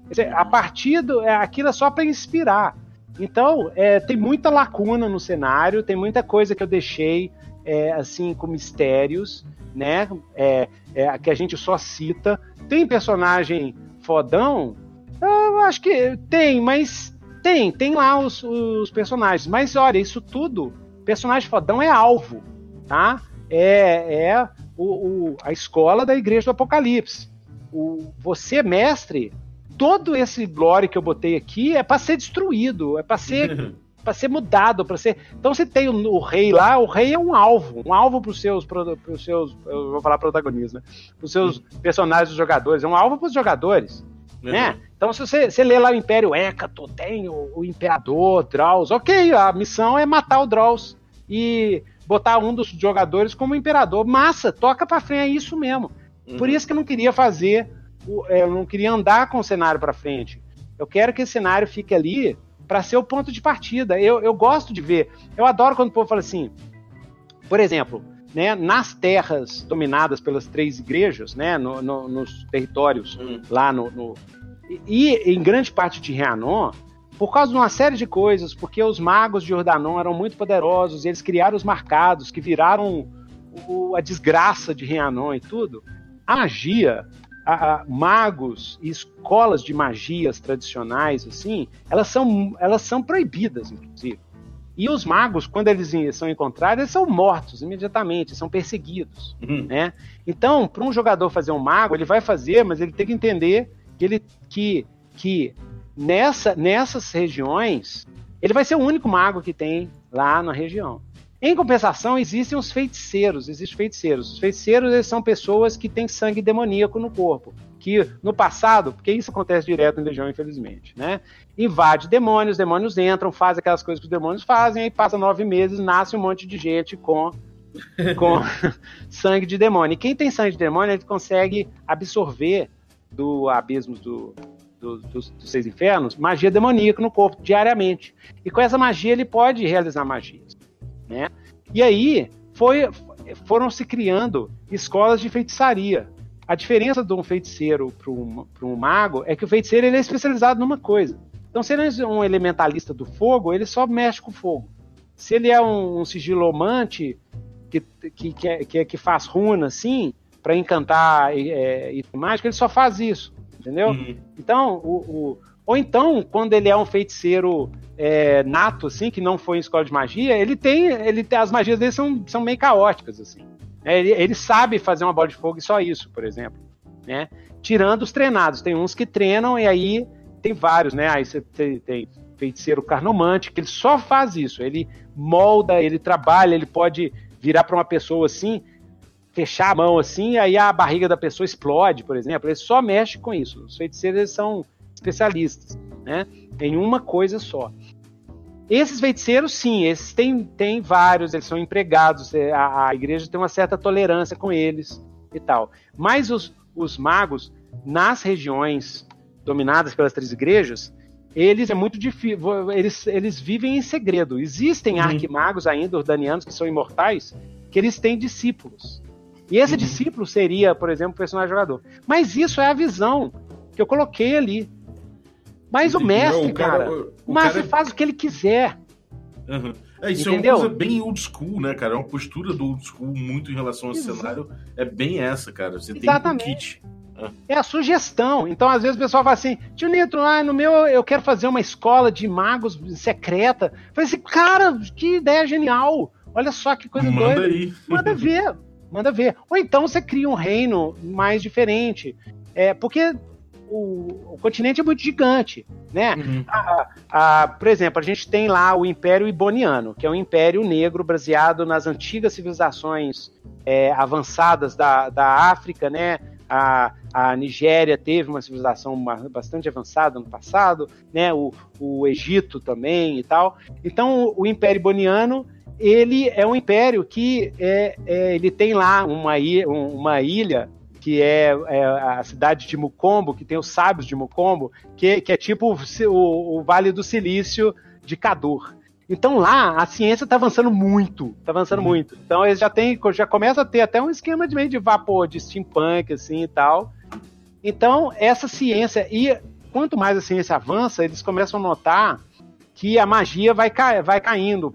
Quer dizer, a partir do, é, aquilo é só para inspirar. Então, é, tem muita lacuna no cenário, tem muita coisa que eu deixei é, assim com mistérios, né? É, é, que a gente só cita. Tem personagem fodão? Eu acho que tem, mas tem, tem lá os, os personagens. Mas olha, isso tudo, personagem fodão é alvo, tá? É, é o, o- a escola da Igreja do Apocalipse. O, você, mestre, todo esse lore que eu botei aqui é para ser destruído, é para ser para ser mudado, para ser. Então você tem o, o rei lá, o rei é um alvo, um alvo para os seus, pro- pros seus, eu vou falar protagonistas, né? Para os seus personagens, os jogadores, é um alvo para os jogadores, né? Então se você, você lê lá o Império Hécato, tem o, o Imperador, Draus, ok, a missão é matar o Draus e botar um dos jogadores como Imperador, massa, toca para frente, é isso mesmo. Uhum. Por isso que eu não queria fazer, eu não queria andar com o cenário para frente. Eu quero que esse cenário fique ali para ser o ponto de partida. Eu, eu gosto de ver. Eu adoro quando o povo fala assim, por exemplo, né, nas terras dominadas pelas três igrejas, né, no- no- nos territórios Uhum. lá no, no- e, e em grande parte de Rhiannon, por causa de uma série de coisas, porque os magos de Jordanon eram muito poderosos, e eles criaram os marcados que viraram o- a desgraça de Rhiannon e tudo. A magia, a- a- magos e escolas de magias tradicionais assim, elas são elas são proibidas inclusive. E os magos, quando eles são encontrados, eles são mortos imediatamente, são perseguidos Uhum. né? Então, para um jogador fazer um mago, ele vai fazer, mas ele tem que entender que ele que, que nessa, nessas regiões ele vai ser o único mago que tem lá na região. Em compensação, existem os feiticeiros, existem feiticeiros. Os feiticeiros eles são pessoas que têm sangue demoníaco no corpo, que no passado, porque isso acontece direto em Legião, infelizmente, né? Invade demônios, demônios entram, fazem aquelas coisas que os demônios fazem, aí passa nove meses, nasce um monte de gente com com sangue de demônio. E quem tem sangue de demônio, ele consegue absorver do abismo do, do- dos, dos seis infernos magia demoníaca no corpo diariamente. E com essa magia ele pode realizar magias. Né? E aí foi, foram se criando escolas de feitiçaria. A diferença de um feiticeiro para um, um mago é que o feiticeiro ele é especializado numa coisa. Então, se ele é um elementalista do fogo, ele só mexe com fogo. Se ele é um, um sigilomante que, que, que, é- que, é- que faz runa assim, para encantar é, item mágico, ele só faz isso. Entendeu? Uhum. Então, o, o- ou então, quando ele é um feiticeiro é, nato, assim, que não foi em escola de magia, ele tem. Ele tem as magias dele são, são meio caóticas, assim. É, ele, ele sabe fazer uma bola de fogo e só isso, por exemplo. Né? Tirando os treinados. Tem uns que treinam e aí tem vários, né? Aí você tem, tem feiticeiro carnomante, que ele só faz isso. Ele molda, ele trabalha, ele pode virar para uma pessoa assim, fechar a mão assim, aí a barriga da pessoa explode, por exemplo. Ele só mexe com isso. Os feiticeiros eles são especialistas, né? Em uma coisa só. Esses feiticeiros, sim, esses têm, têm vários, eles são empregados, é, a, a igreja tem uma certa tolerância com eles e tal. Mas os, os magos, nas regiões dominadas pelas três igrejas, eles é muito difícil. Eles, eles vivem em segredo. Existem uhum. arquimagos ainda, ordanianos, que são imortais, que eles têm discípulos. E esse uhum. discípulo seria, por exemplo, o personagem jogador. Mas isso é a visão que eu coloquei ali. Mas Entendi. o mestre, Não, o cara, cara, o, o mestre cara... faz o que ele quiser. Uhum. É, isso Entendeu? é uma coisa bem old school, né, cara? É uma postura do old school muito em relação ao Exato. cenário. É bem essa, cara. Você Exatamente. tem um kit. É a sugestão. Então, às vezes, o pessoal fala assim: Tio Nitro, ah, no meu eu quero fazer uma escola de magos secreta. Eu falei assim, cara, que ideia genial! Olha só que coisa Manda doida. Aí. Manda ver. Manda ver. Ou então você cria um reino mais diferente. É, porque o, o continente é muito gigante, né? Uhum. A, a, por exemplo, a gente tem lá o Império Iboniano, que é um império negro baseado nas antigas civilizações é, avançadas da, da África, né? A, a Nigéria teve uma civilização bastante avançada no passado, né? O, o Egito também e tal. Então, o Império Iboniano ele é um império que é, é, ele tem lá uma, uma ilha que é, é, a cidade de Mucombo, que tem os sábios de Mucombo, que, que é tipo o, o, Vale do Silício de Cador. Então lá a ciência está avançando muito, está avançando uhum. muito. Então eles já tem, já começa a ter até um esquema de meio de vapor, de steampunk assim e tal. Então essa ciência e quanto mais a ciência avança, eles começam a notar que a magia vai, ca vai caindo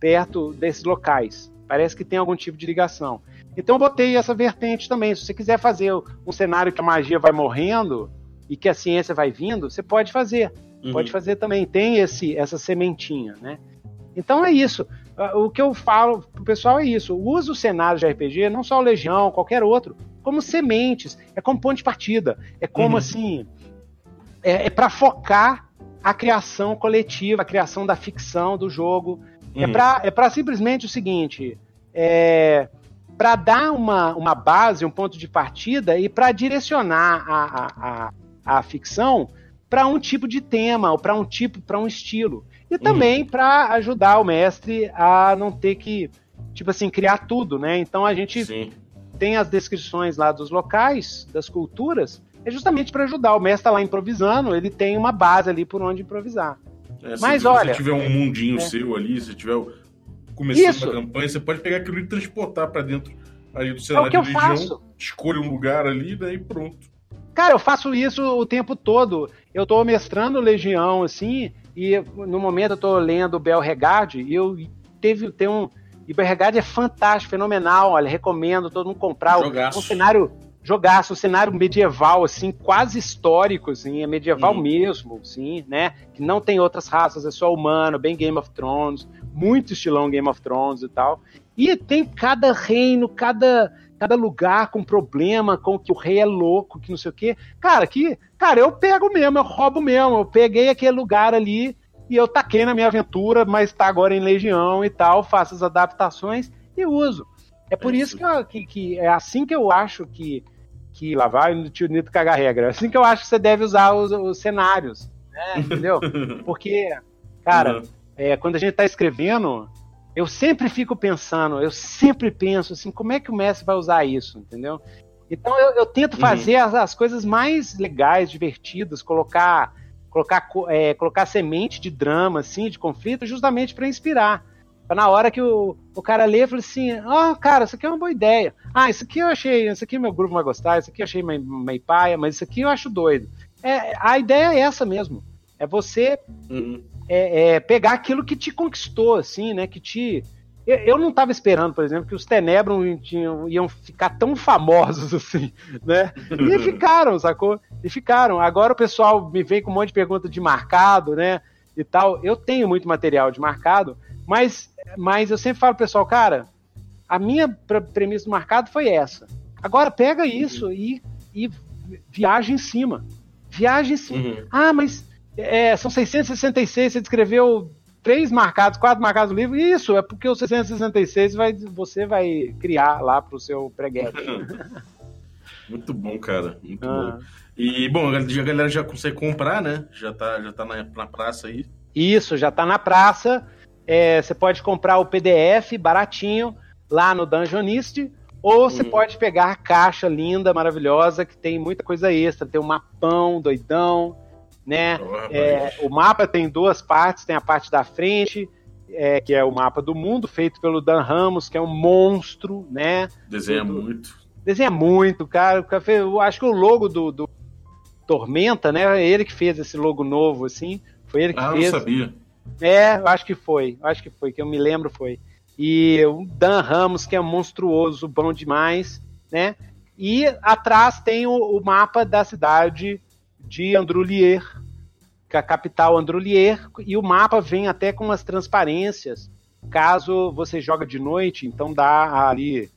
perto desses locais. Parece que tem algum tipo de ligação. Então eu botei essa vertente também. Se você quiser fazer um cenário que a magia vai morrendo e que a ciência vai vindo, você pode fazer. Uhum. Pode fazer também. Tem esse essa sementinha, né? Então é isso. O que eu falo pro pessoal é isso. Use o cenário de RPG, não só o Legião, qualquer outro, como sementes. É como ponto de partida. É como uhum. assim. É, é para focar a criação coletiva, a criação da ficção do jogo. É uhum. É para é simplesmente o seguinte: é, para dar uma, uma base, um ponto de partida e para direcionar a, a, a, a ficção para um tipo de tema ou para um tipo, para um estilo. E uhum. também para ajudar o mestre a não ter que, tipo assim, criar tudo, né? Então a gente Sim. tem as descrições lá dos locais, das culturas, é justamente para ajudar. O mestre tá lá improvisando, ele tem uma base ali por onde improvisar. É, Mas se, olha, se tiver um mundinho é, seu ali, se tiver começando Isso. uma campanha, você pode pegar aquilo e transportar para dentro ali do cenário é o que eu faço. escolha um lugar ali, daí pronto. Cara, eu faço isso o tempo todo. Eu tô mestrando Legião, assim, e no momento eu tô lendo Bel Regard, e eu teve, tem um. E é fantástico, fenomenal, olha, recomendo todo mundo comprar. Jogaço. Um cenário jogaço, um cenário medieval, assim, quase histórico, assim, é medieval uhum. mesmo, assim, né? Que não tem outras raças, é só humano, bem Game of Thrones, muito estilão Game of Thrones e tal. E tem cada reino, cada cada lugar com problema, com que o rei é louco, que não sei o quê. Cara, que, cara, eu pego mesmo, eu roubo mesmo. Eu peguei aquele lugar ali e eu taquei na minha aventura, mas tá agora em Legião e tal, faço as adaptações e uso. É por é isso, isso que, eu, que, que, é assim que eu acho que que lá vai o tio Nito cagar regra. É assim que eu acho que você deve usar os, os cenários, né? entendeu? Porque, cara, uhum. é, quando a gente tá escrevendo, eu sempre fico pensando, eu sempre penso assim, como é que o mestre vai usar isso, entendeu? Então eu, eu tento uhum. fazer as, as, coisas mais legais, divertidas, colocar colocar é, colocar semente de drama, assim, de conflito, justamente para inspirar. Na hora que o, o cara lê, fala assim: Ó, oh, cara, isso aqui é uma boa ideia. Ah, isso aqui eu achei, isso aqui meu grupo vai gostar, isso aqui eu achei meio, meio paia, mas isso aqui eu acho doido. É, a ideia é essa mesmo. É você uhum. é, é, pegar aquilo que te conquistou, assim, né? Que te. Eu, eu não estava esperando, por exemplo, que os Tenebron tinham, iam ficar tão famosos assim, né? E ficaram, sacou? E ficaram. Agora o pessoal me vem com um monte de pergunta de marcado, né? E tal. Eu tenho muito material de marcado, mas mas eu sempre falo pessoal, cara, a minha premissa do marcado foi essa. Agora pega isso e, e viaja em cima. Viaja em cima. Uhum. Ah, mas é, são 666, você descreveu três marcados, quatro marcados no livro. Isso, é porque o 666 vai, você vai criar lá pro seu preguete. Muito bom, cara. Muito ah. bom. E, bom, a galera já consegue comprar, né? Já tá, já tá na, na praça aí. Isso, já tá na praça. É, você pode comprar o PDF baratinho lá no Dungeonist, ou você uhum. pode pegar a caixa linda, maravilhosa, que tem muita coisa extra. Tem um mapão doidão, né? É, o mapa tem duas partes, tem a parte da frente, é, que é o mapa do mundo, feito pelo Dan Ramos, que é um monstro, né? Desenha do, muito. Desenha muito, cara. Eu acho que o logo do, do Tormenta, né? É ele que fez esse logo novo, assim. Foi ele que ah, fez. Ah, não sabia. É, eu acho que foi. Acho que foi, que eu me lembro foi. E o Dan Ramos, que é monstruoso, bom demais, né? E atrás tem o, o mapa da cidade de Androulier, que é a capital Androulier, e o mapa vem até com umas transparências. Caso você joga de noite, então dá ali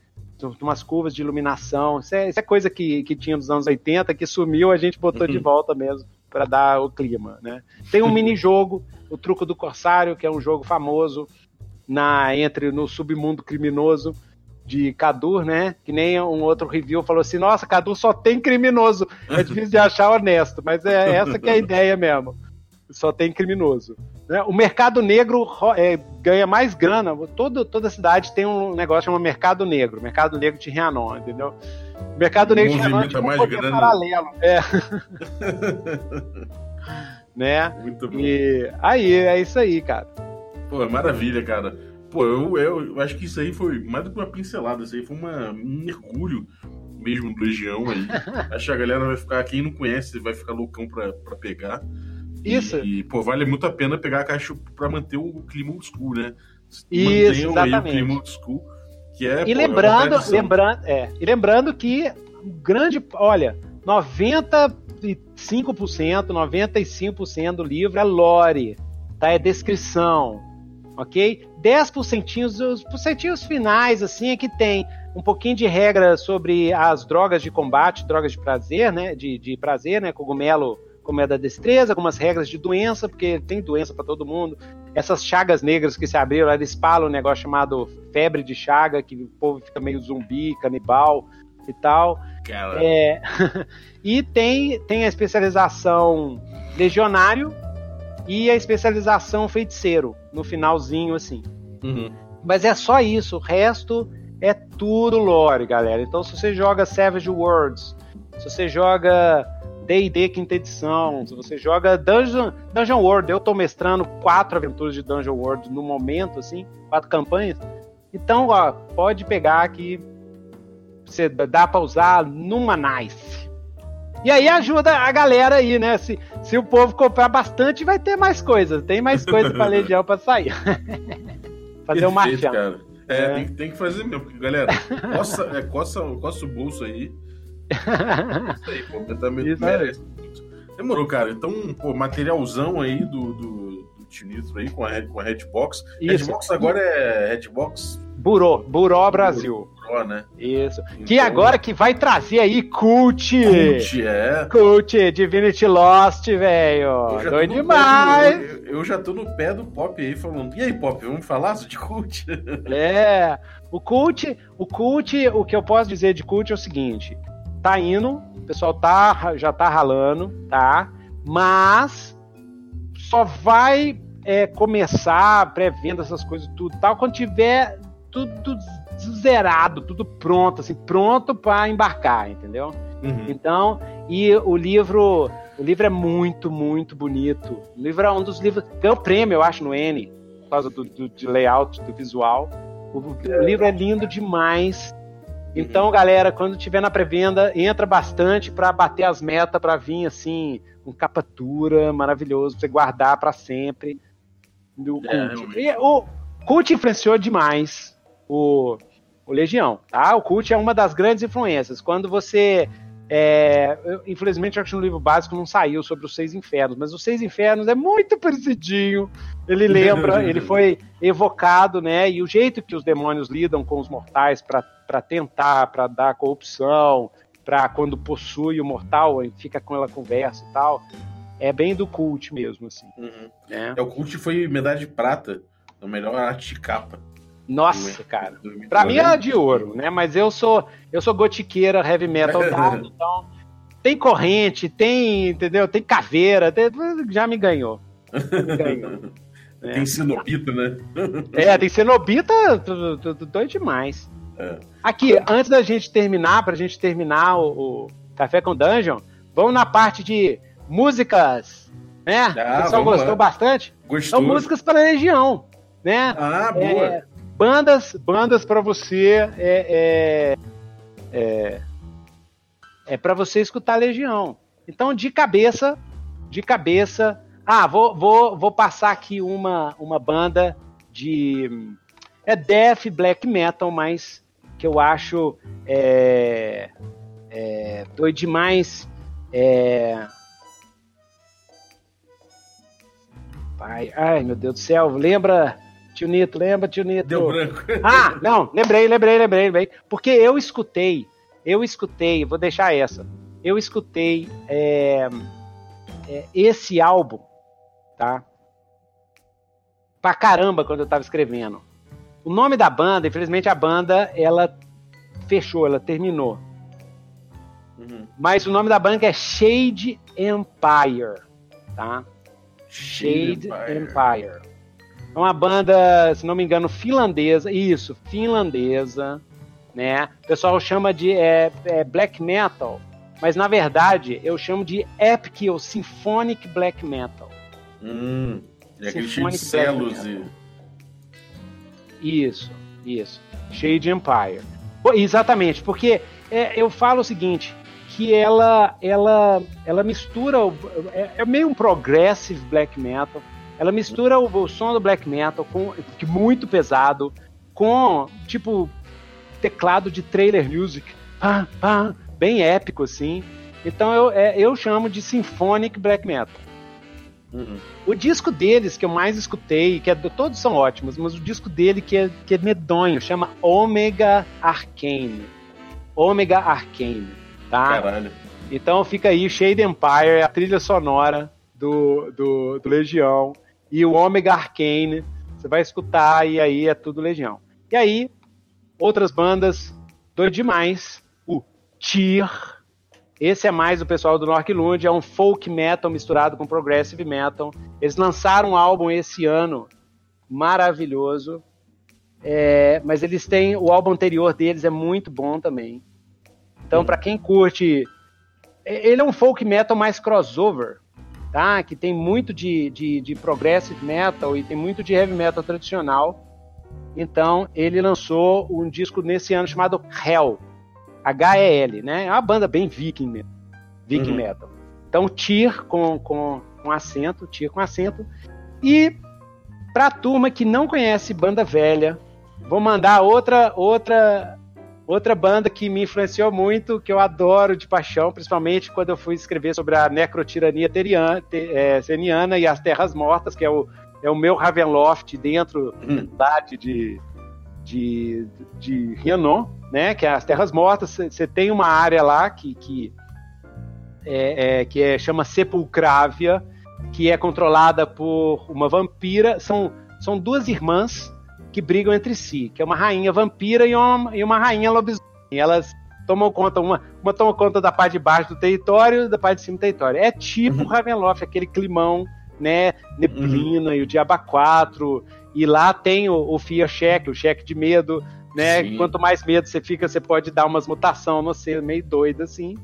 umas curvas de iluminação. Isso é, isso é coisa que, que tinha nos anos 80, que sumiu, a gente botou uhum. de volta mesmo para dar o clima, né? Tem um mini jogo, o Truco do Corsário, que é um jogo famoso na entre no submundo criminoso de Cadur, né? Que nem um outro review falou assim: "Nossa, Cadur só tem criminoso. É difícil de achar honesto, mas é essa que é a ideia mesmo. Só tem criminoso. Né? O mercado negro é, ganha mais grana. Todo, toda cidade tem um negócio chamado mercado negro, mercado negro de Rianon, entendeu? Mercado negro de Rianon é tipo mais grana. paralelo. É. né? Muito bom. E aí, é isso aí, cara. Pô, maravilha, cara. Pô, eu, eu, eu, acho que isso aí foi mais do que uma pincelada, isso aí foi uma, um mergulho mesmo do Legião aí. acho que a galera vai ficar, quem não conhece, vai ficar loucão pra, pra pegar. Isso. E, pô, vale muito a pena pegar a caixa pra manter o clima old school, né? Isso, exatamente. aí o clima old school, que é. E pô, lembrando, é lembrando, é, e lembrando que grande, olha, 95%, 95% do livro é lore, tá? É descrição, ok? 10% os porcentinhos finais, assim, é que tem um pouquinho de regra sobre as drogas de combate, drogas de prazer, né? De, de prazer, né? Cogumelo como é da destreza, algumas regras de doença, porque tem doença para todo mundo. Essas chagas negras que se abriram, eles falam um negócio chamado febre de chaga, que o povo fica meio zumbi, canibal e tal. É... e tem, tem a especialização legionário e a especialização feiticeiro, no finalzinho, assim. Uhum. Mas é só isso, o resto é tudo lore, galera. Então, se você joga Savage Worlds, se você joga D&D quinta edição, se você joga Dungeon, Dungeon World, eu tô mestrando quatro aventuras de Dungeon World no momento, assim, quatro campanhas. Então, ó, pode pegar que você dá para usar numa nice. E aí ajuda a galera aí, né? Se, se o povo comprar bastante, vai ter mais coisas. Tem mais coisa pra Legião pra sair. Fazer o um marchão. Cara. É, é. Tem, tem, que fazer mesmo, porque, galera, coça, é, coça, coça o bolso aí isso aí, pô, também Isso merece. Demorou, cara. Então, pô, materialzão aí do, do, do Tinitro aí com a, com a Redbox. Isso. Redbox agora é Redbox. Buró, Buró Brasil. Buró, né? Isso. Então... Que agora que vai trazer aí Cult. Cult, é. Cult, Divinity Lost, velho. Doido demais. Eu, eu, já tô no pé do Pop aí falando. E aí, Pop, vamos falar de Cult? É. O Cult, o Cult, o que eu posso dizer de Cult é o seguinte tá indo, o pessoal tá, já tá ralando, tá? Mas só vai é, começar pré-venda, essas coisas, tudo tal, quando tiver tudo zerado, tudo pronto, assim, pronto para embarcar, entendeu? Uhum. Então, e o livro, o livro é muito, muito bonito. O livro é um dos livros, ganhou prêmio, eu acho, no N, por causa do, do, do layout, do visual. O, o livro é lindo demais. Então, galera, quando tiver na pré-venda, entra bastante para bater as metas, para vir assim, um capatura maravilhoso, pra você guardar para sempre. O é, Cult. O Cult influenciou demais o, o Legião, tá? O Cult é uma das grandes influências. Quando você é, eu, infelizmente, acho que no livro básico não saiu sobre os Seis Infernos, mas os Seis Infernos é muito parecidinho. Ele lembra, ele foi evocado, né? E o jeito que os demônios lidam com os mortais para tentar, para dar corrupção, para quando possui o mortal, fica com ela conversa e tal. É bem do cult mesmo, assim. Uhum. É. é. o cult foi medalha de prata, no melhor arte de capa. Nossa, cara. Pra mim era de ouro, né? Mas eu sou eu sou gotiqueira heavy metal, então tem corrente, tem, entendeu? Tem caveira, tem, já me ganhou. Me ganhou. É. Tem cenobita, né? É, tem cenobita, doido demais. É. Aqui, antes da gente terminar, pra gente terminar o, o Café com Dungeon, vamos na parte de músicas, né? Ah, o pessoal gostou lá. bastante. Gostou? São músicas para Legião, né? Ah, boa. É, bandas, bandas para você é, é, é, é para você escutar Legião. Então, de cabeça, de cabeça, ah, vou, vou, vou passar aqui uma, uma banda de é death black metal, mas que eu acho é, é, doido demais. É, Pai, ai, meu Deus do céu, lembra, tio Nito, lembra, tio Nito? Deu branco. Ah, não, lembrei, lembrei, lembrei, lembrei. Porque eu escutei, eu escutei, vou deixar essa. Eu escutei é, é, esse álbum, tá? Pra caramba quando eu tava escrevendo. O nome da banda, infelizmente a banda, ela fechou, ela terminou. Uhum. Mas o nome da banda é Shade Empire, tá? Shade Empire. É uma banda, se não me engano, finlandesa. Isso, finlandesa, né? O pessoal chama de é, é black metal, mas na verdade eu chamo de epic ou symphonic black metal. Hum, e aquele cheio de celos e... Isso, isso. Shade Empire. Pô, Exatamente, porque é, eu falo o seguinte, que ela ela ela mistura o- é, é meio um progressive black metal. Ela mistura o, o som do black metal com que muito pesado com tipo teclado de trailer music, pá, pá, bem épico assim. Então eu, é, eu chamo de symphonic black metal. Uhum. O disco deles que eu mais escutei, que é, todos são ótimos, mas o disco dele que é, que é medonho, chama Omega Arcane. Omega Arcane, tá? Caralho. Então fica aí Shade Empire, a trilha sonora do, do, do Legião, e o Omega Arcane, você vai escutar e aí é tudo Legião. E aí, outras bandas, doido demais, o Tyr, esse é mais o pessoal do Norquilund, é um folk metal misturado com progressive metal. Eles lançaram um álbum esse ano maravilhoso, é, mas eles têm o álbum anterior deles é muito bom também. Então, pra quem curte, ele é um folk metal mais crossover, tá? Que tem muito de, de, de progressive metal e tem muito de heavy metal tradicional. Então, ele lançou um disco nesse ano chamado Hell, H-E-L, né? É uma banda bem viking viking Uhum. metal. Então, Tyr com, com, com acento, Tyr com acento. E pra turma que não conhece banda velha, vou mandar outra outra outra banda que me influenciou muito, que eu adoro de paixão, principalmente quando eu fui escrever sobre a necrotirania terian- te- é, seniana e as terras mortas, que é o, é o meu Ravenloft dentro Hum. da cidade de, de, de Rhiannon, né? Que é as terras mortas. Você tem uma área lá que, que é, é, que é, chama Sepulcrávia, que é controlada por uma vampira. São, são duas irmãs que brigam entre si, que é uma rainha vampira e uma, e uma rainha lobisomem. Elas tomam conta, uma, uma toma conta da parte de baixo do território, da parte de cima do território. É tipo Uhum. Ravenloft, aquele climão, né? Neblina e o Diaba 4. E lá tem o, o Fear Check, o cheque de medo, né? Sim. Quanto mais medo você fica, você pode dar umas mutação no ser meio doido assim,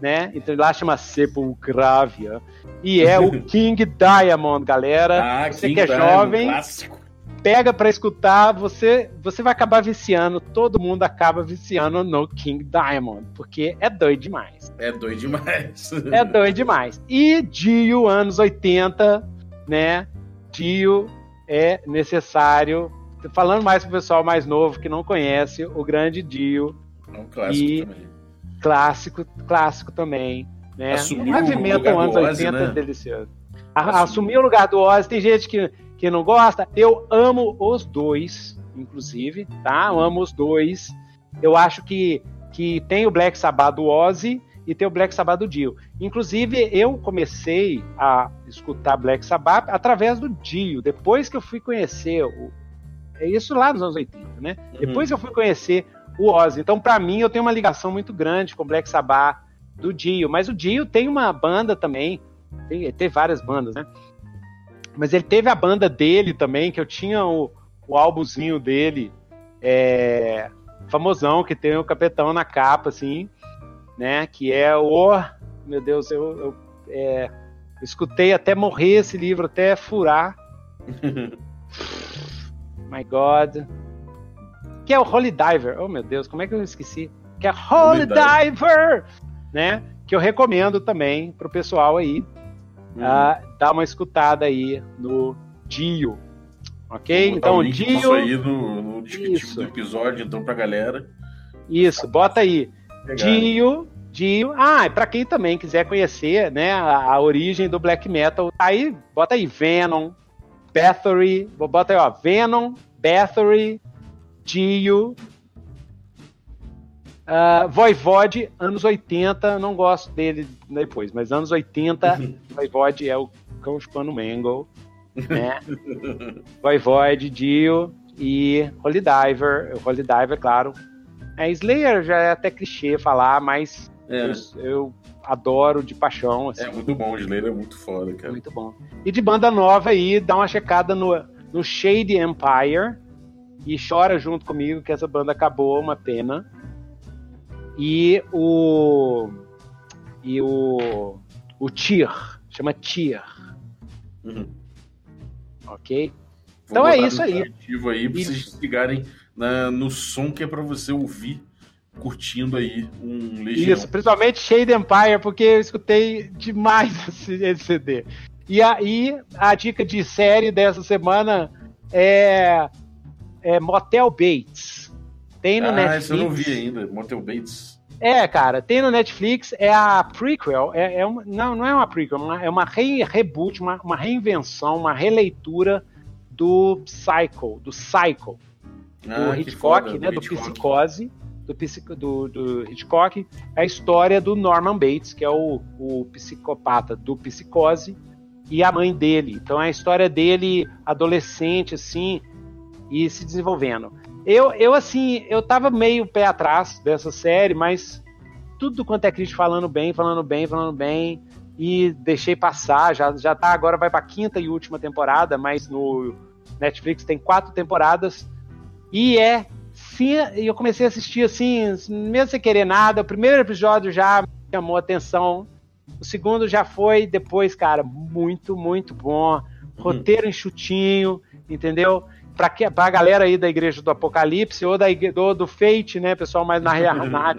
né? Então lá chama Sepulcrávia. E é o King Diamond, galera. Ah, você King que é Diamond, jovem, Clássico. Pega pra escutar, você você vai acabar viciando, todo mundo acaba viciando no King Diamond, porque é doido demais. É doido demais. É doido demais. E Dio, anos 80, né? Dio é necessário. Falando mais pro pessoal mais novo que não conhece, o grande Dio, É um clássico E- também. clássico, clássico também. Né? Assumiu o metal lugar do anos Ozzy, 80 é né? delicioso. A- Assumiu. Assumiu o lugar do Ozzy. Tem gente que, que não gosta. Eu amo os dois, inclusive, tá? Eu amo os dois. Eu acho que, que tem o Black Sabbath do Ozzy e tem o Black Sabbath do Dio. Inclusive, eu comecei a escutar Black Sabbath através do Dio. Depois que eu fui conhecer o. É isso lá nos anos 80, né? Uhum. Depois que eu fui conhecer o Ozzy. Então, pra mim, eu tenho uma ligação muito grande com o Black Sabbath do Dio. Mas o Dio tem uma banda também. Tem, teve várias bandas, né? Mas ele teve a banda dele também, que eu tinha o, o álbumzinho dele, é, famosão, que tem o capetão na capa, assim, né? Que é o. Meu Deus, eu. eu- é, escutei até morrer esse livro, até furar. My God. Que é o Holy Diver. Oh, meu Deus, como é que eu esqueci? Que é Holy, Holy Diver. Diver, né? Que eu recomendo também pro pessoal aí. Hum. Uh, dar uma escutada aí no Dio. Ok? Então, Dio. Isso aí no, no descritivo do episódio, então, pra galera. Isso, bota aí. Dio, Dio. Ah, e pra quem também quiser conhecer, né, a, a, origem do black metal, aí, bota aí Venom, Bathory, bota aí, ó, Venom, Bathory, Dio, Uh, Voivode, anos 80, não gosto dele depois, mas anos 80, Voivode é o cão chupando Mangle, né? Voivode, Dio e Holy Diver. O Holy Diver, claro. É, Slayer já é até clichê falar, mas é. eu, eu, adoro de paixão. Assim. É muito bom, o Slayer é muito foda, cara. Muito bom. E de banda nova aí, dá uma checada no, no Shady Empire e chora junto comigo que essa banda acabou, uma pena. E o. E o. O Tyr. Chama Tyr. Uhum. Ok? Vou então é isso aí. aí pra vocês ligarem na, no som que é para você ouvir curtindo aí um Legião. Isso, principalmente Shade Empire, porque eu escutei demais esse, CD. E aí, a dica de série dessa semana é, é Motel Bates. Tem no ah, Netflix. Esse eu não vi ainda, Motel Bates. É, cara, tem no Netflix, é a prequel, é, é uma, não, não é uma prequel, uma, é uma re, reboot, uma, uma reinvenção, uma releitura do Psycho, do Psycho, ah, do Hitchcock, foda, né, do, do Psicose, do, do, do, Hitchcock, é a história do Norman Bates, que é o, o psicopata do Psicose, e a mãe dele. Então é a história dele adolescente, assim, e se desenvolvendo. Eu, eu, assim, eu tava meio pé atrás dessa série, mas tudo quanto é crítico falando bem, falando bem, falando bem, e deixei passar, já, já tá, agora vai pra quinta e última temporada, mas no Netflix tem quatro temporadas, e é, sim, eu comecei a assistir assim, mesmo sem querer nada, o primeiro episódio já chamou atenção, o segundo já foi, depois, cara, muito, muito bom, uhum. roteiro enxutinho, entendeu? Para a galera aí da Igreja do Apocalipse ou da do, do Fate, né, pessoal mais na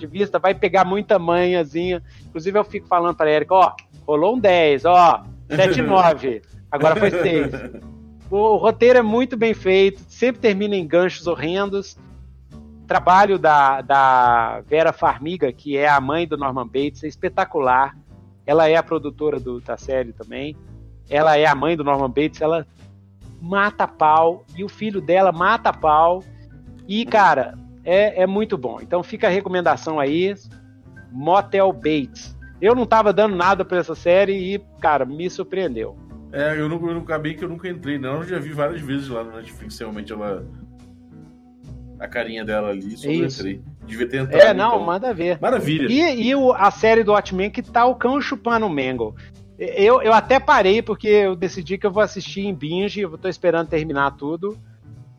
vista, vai pegar muita manhãzinha. Inclusive eu fico falando para Érica, ó, rolou um 10, ó, 7 9, agora foi 6. O roteiro é muito bem feito, sempre termina em ganchos horrendos. Trabalho da, da Vera Farmiga, que é a mãe do Norman Bates, é espetacular. Ela é a produtora do, da série também. Ela é a mãe do Norman Bates, ela mata pau, e o filho dela mata pau. E, cara, é, é muito bom. Então fica a recomendação aí: Motel Bates. Eu não tava dando nada pra essa série e, cara, me surpreendeu. É, eu não, eu acabei que eu nunca entrei, não. Eu já vi várias vezes lá no Netflix, realmente ela. A carinha dela ali, só não entrei. Devia ter entrado. É, não, então. manda ver. Maravilha. E, e o, a série do Watchmen que tá o cão chupando o Mangle. Eu, eu até parei porque eu decidi que eu vou assistir em binge, eu tô esperando terminar tudo.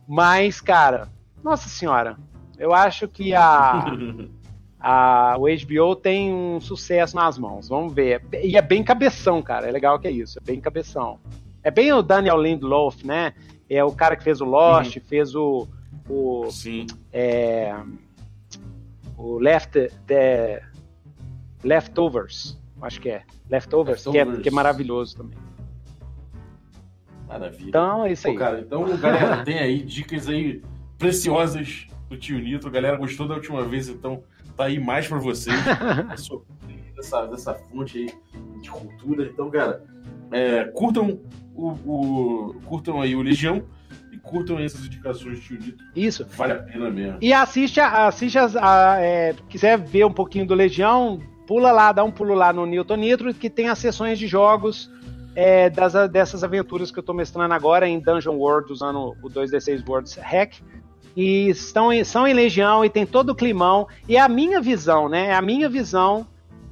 Mas, cara, nossa senhora, eu acho que a, a, o HBO tem um sucesso nas mãos. Vamos ver. E é bem cabeção, cara. É legal que é isso. É bem cabeção. É bem o Daniel Lindlof, né? É o cara que fez o Lost, uhum. fez o. o Sim. É, o Left. The, Leftovers. Acho que é. Leftovers, Leftovers. Que, é, que é maravilhoso também. Maravilha. Então é isso aí. Pô, cara, então, galera, tem aí dicas aí preciosas do tio Nitro. Galera, gostou da última vez, então tá aí mais para vocês. dessa, dessa fonte aí de cultura. Então, cara, é, curtam o, o, curtam aí o Legião e curtam essas indicações do tio Nitro. Isso. Vale a pena mesmo. E assiste, assiste as, a, é, quiser ver um pouquinho do Legião, pula lá, dá um pulo lá no Newton Nitro, que tem as sessões de jogos é, das, dessas aventuras que eu estou mestrando agora em Dungeon World, usando o 2D6 Worlds Hack. E estão em, são em Legião e tem todo o climão. E é a minha visão, né? É a minha visão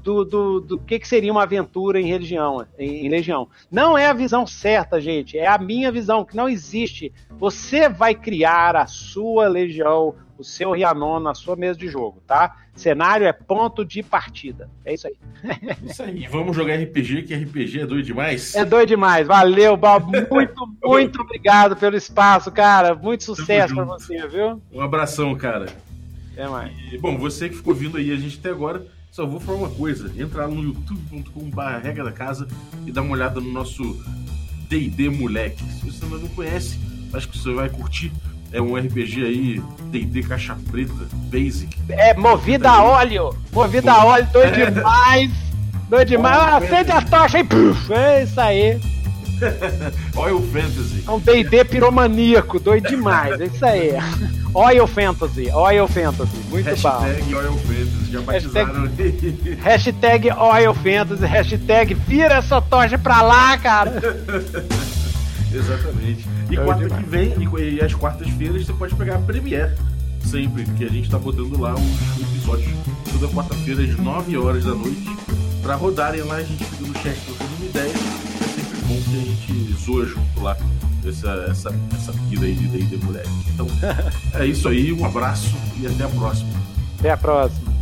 do, do, do que, que seria uma aventura em religião, em, em, Legião. Não é a visão certa, gente. É a minha visão, que não existe. Você vai criar a sua Legião, o seu Rianon na sua mesa de jogo, tá? Cenário é ponto de partida. É isso aí. Isso aí. Vamos jogar RPG, que RPG é doido demais. É doido demais. Valeu, Bob. Muito, muito obrigado pelo espaço, cara. Muito sucesso para você, viu? Um abração, cara. Até mais. E, bom, você que ficou vindo aí a gente até agora, só vou falar uma coisa: entra lá no youtube.com.br regra da casa e dá uma olhada no nosso DD Moleque. Se você não conhece, acho que você vai curtir. É um RPG aí, D&D caixa preta, basic. É, movida a óleo. Movida a óleo, doido é. demais. Doido demais. Ah, acende a tocha e puf, é isso aí. Oil Fantasy. É um D&D piromaníaco, doido demais, é isso aí. Oil Fantasy, Oil Fantasy, muito hashtag bom. Hashtag Oil Fantasy, já batizaram hashtag, hashtag Oil Fantasy, hashtag vira essa tocha pra lá, cara. Exatamente. E é quarta demais. que vem, e, e às quartas-feiras você pode pegar a Premiere sempre, porque a gente tá botando lá os episódios toda quarta-feira às 9 horas da noite pra rodarem lá, a gente fica no chat trocando uma ideia. É sempre bom que a gente zoa junto lá essa, essa, essa vida aí de D&D mulher. Então, é isso aí, um abraço e até a próxima. Até a próxima.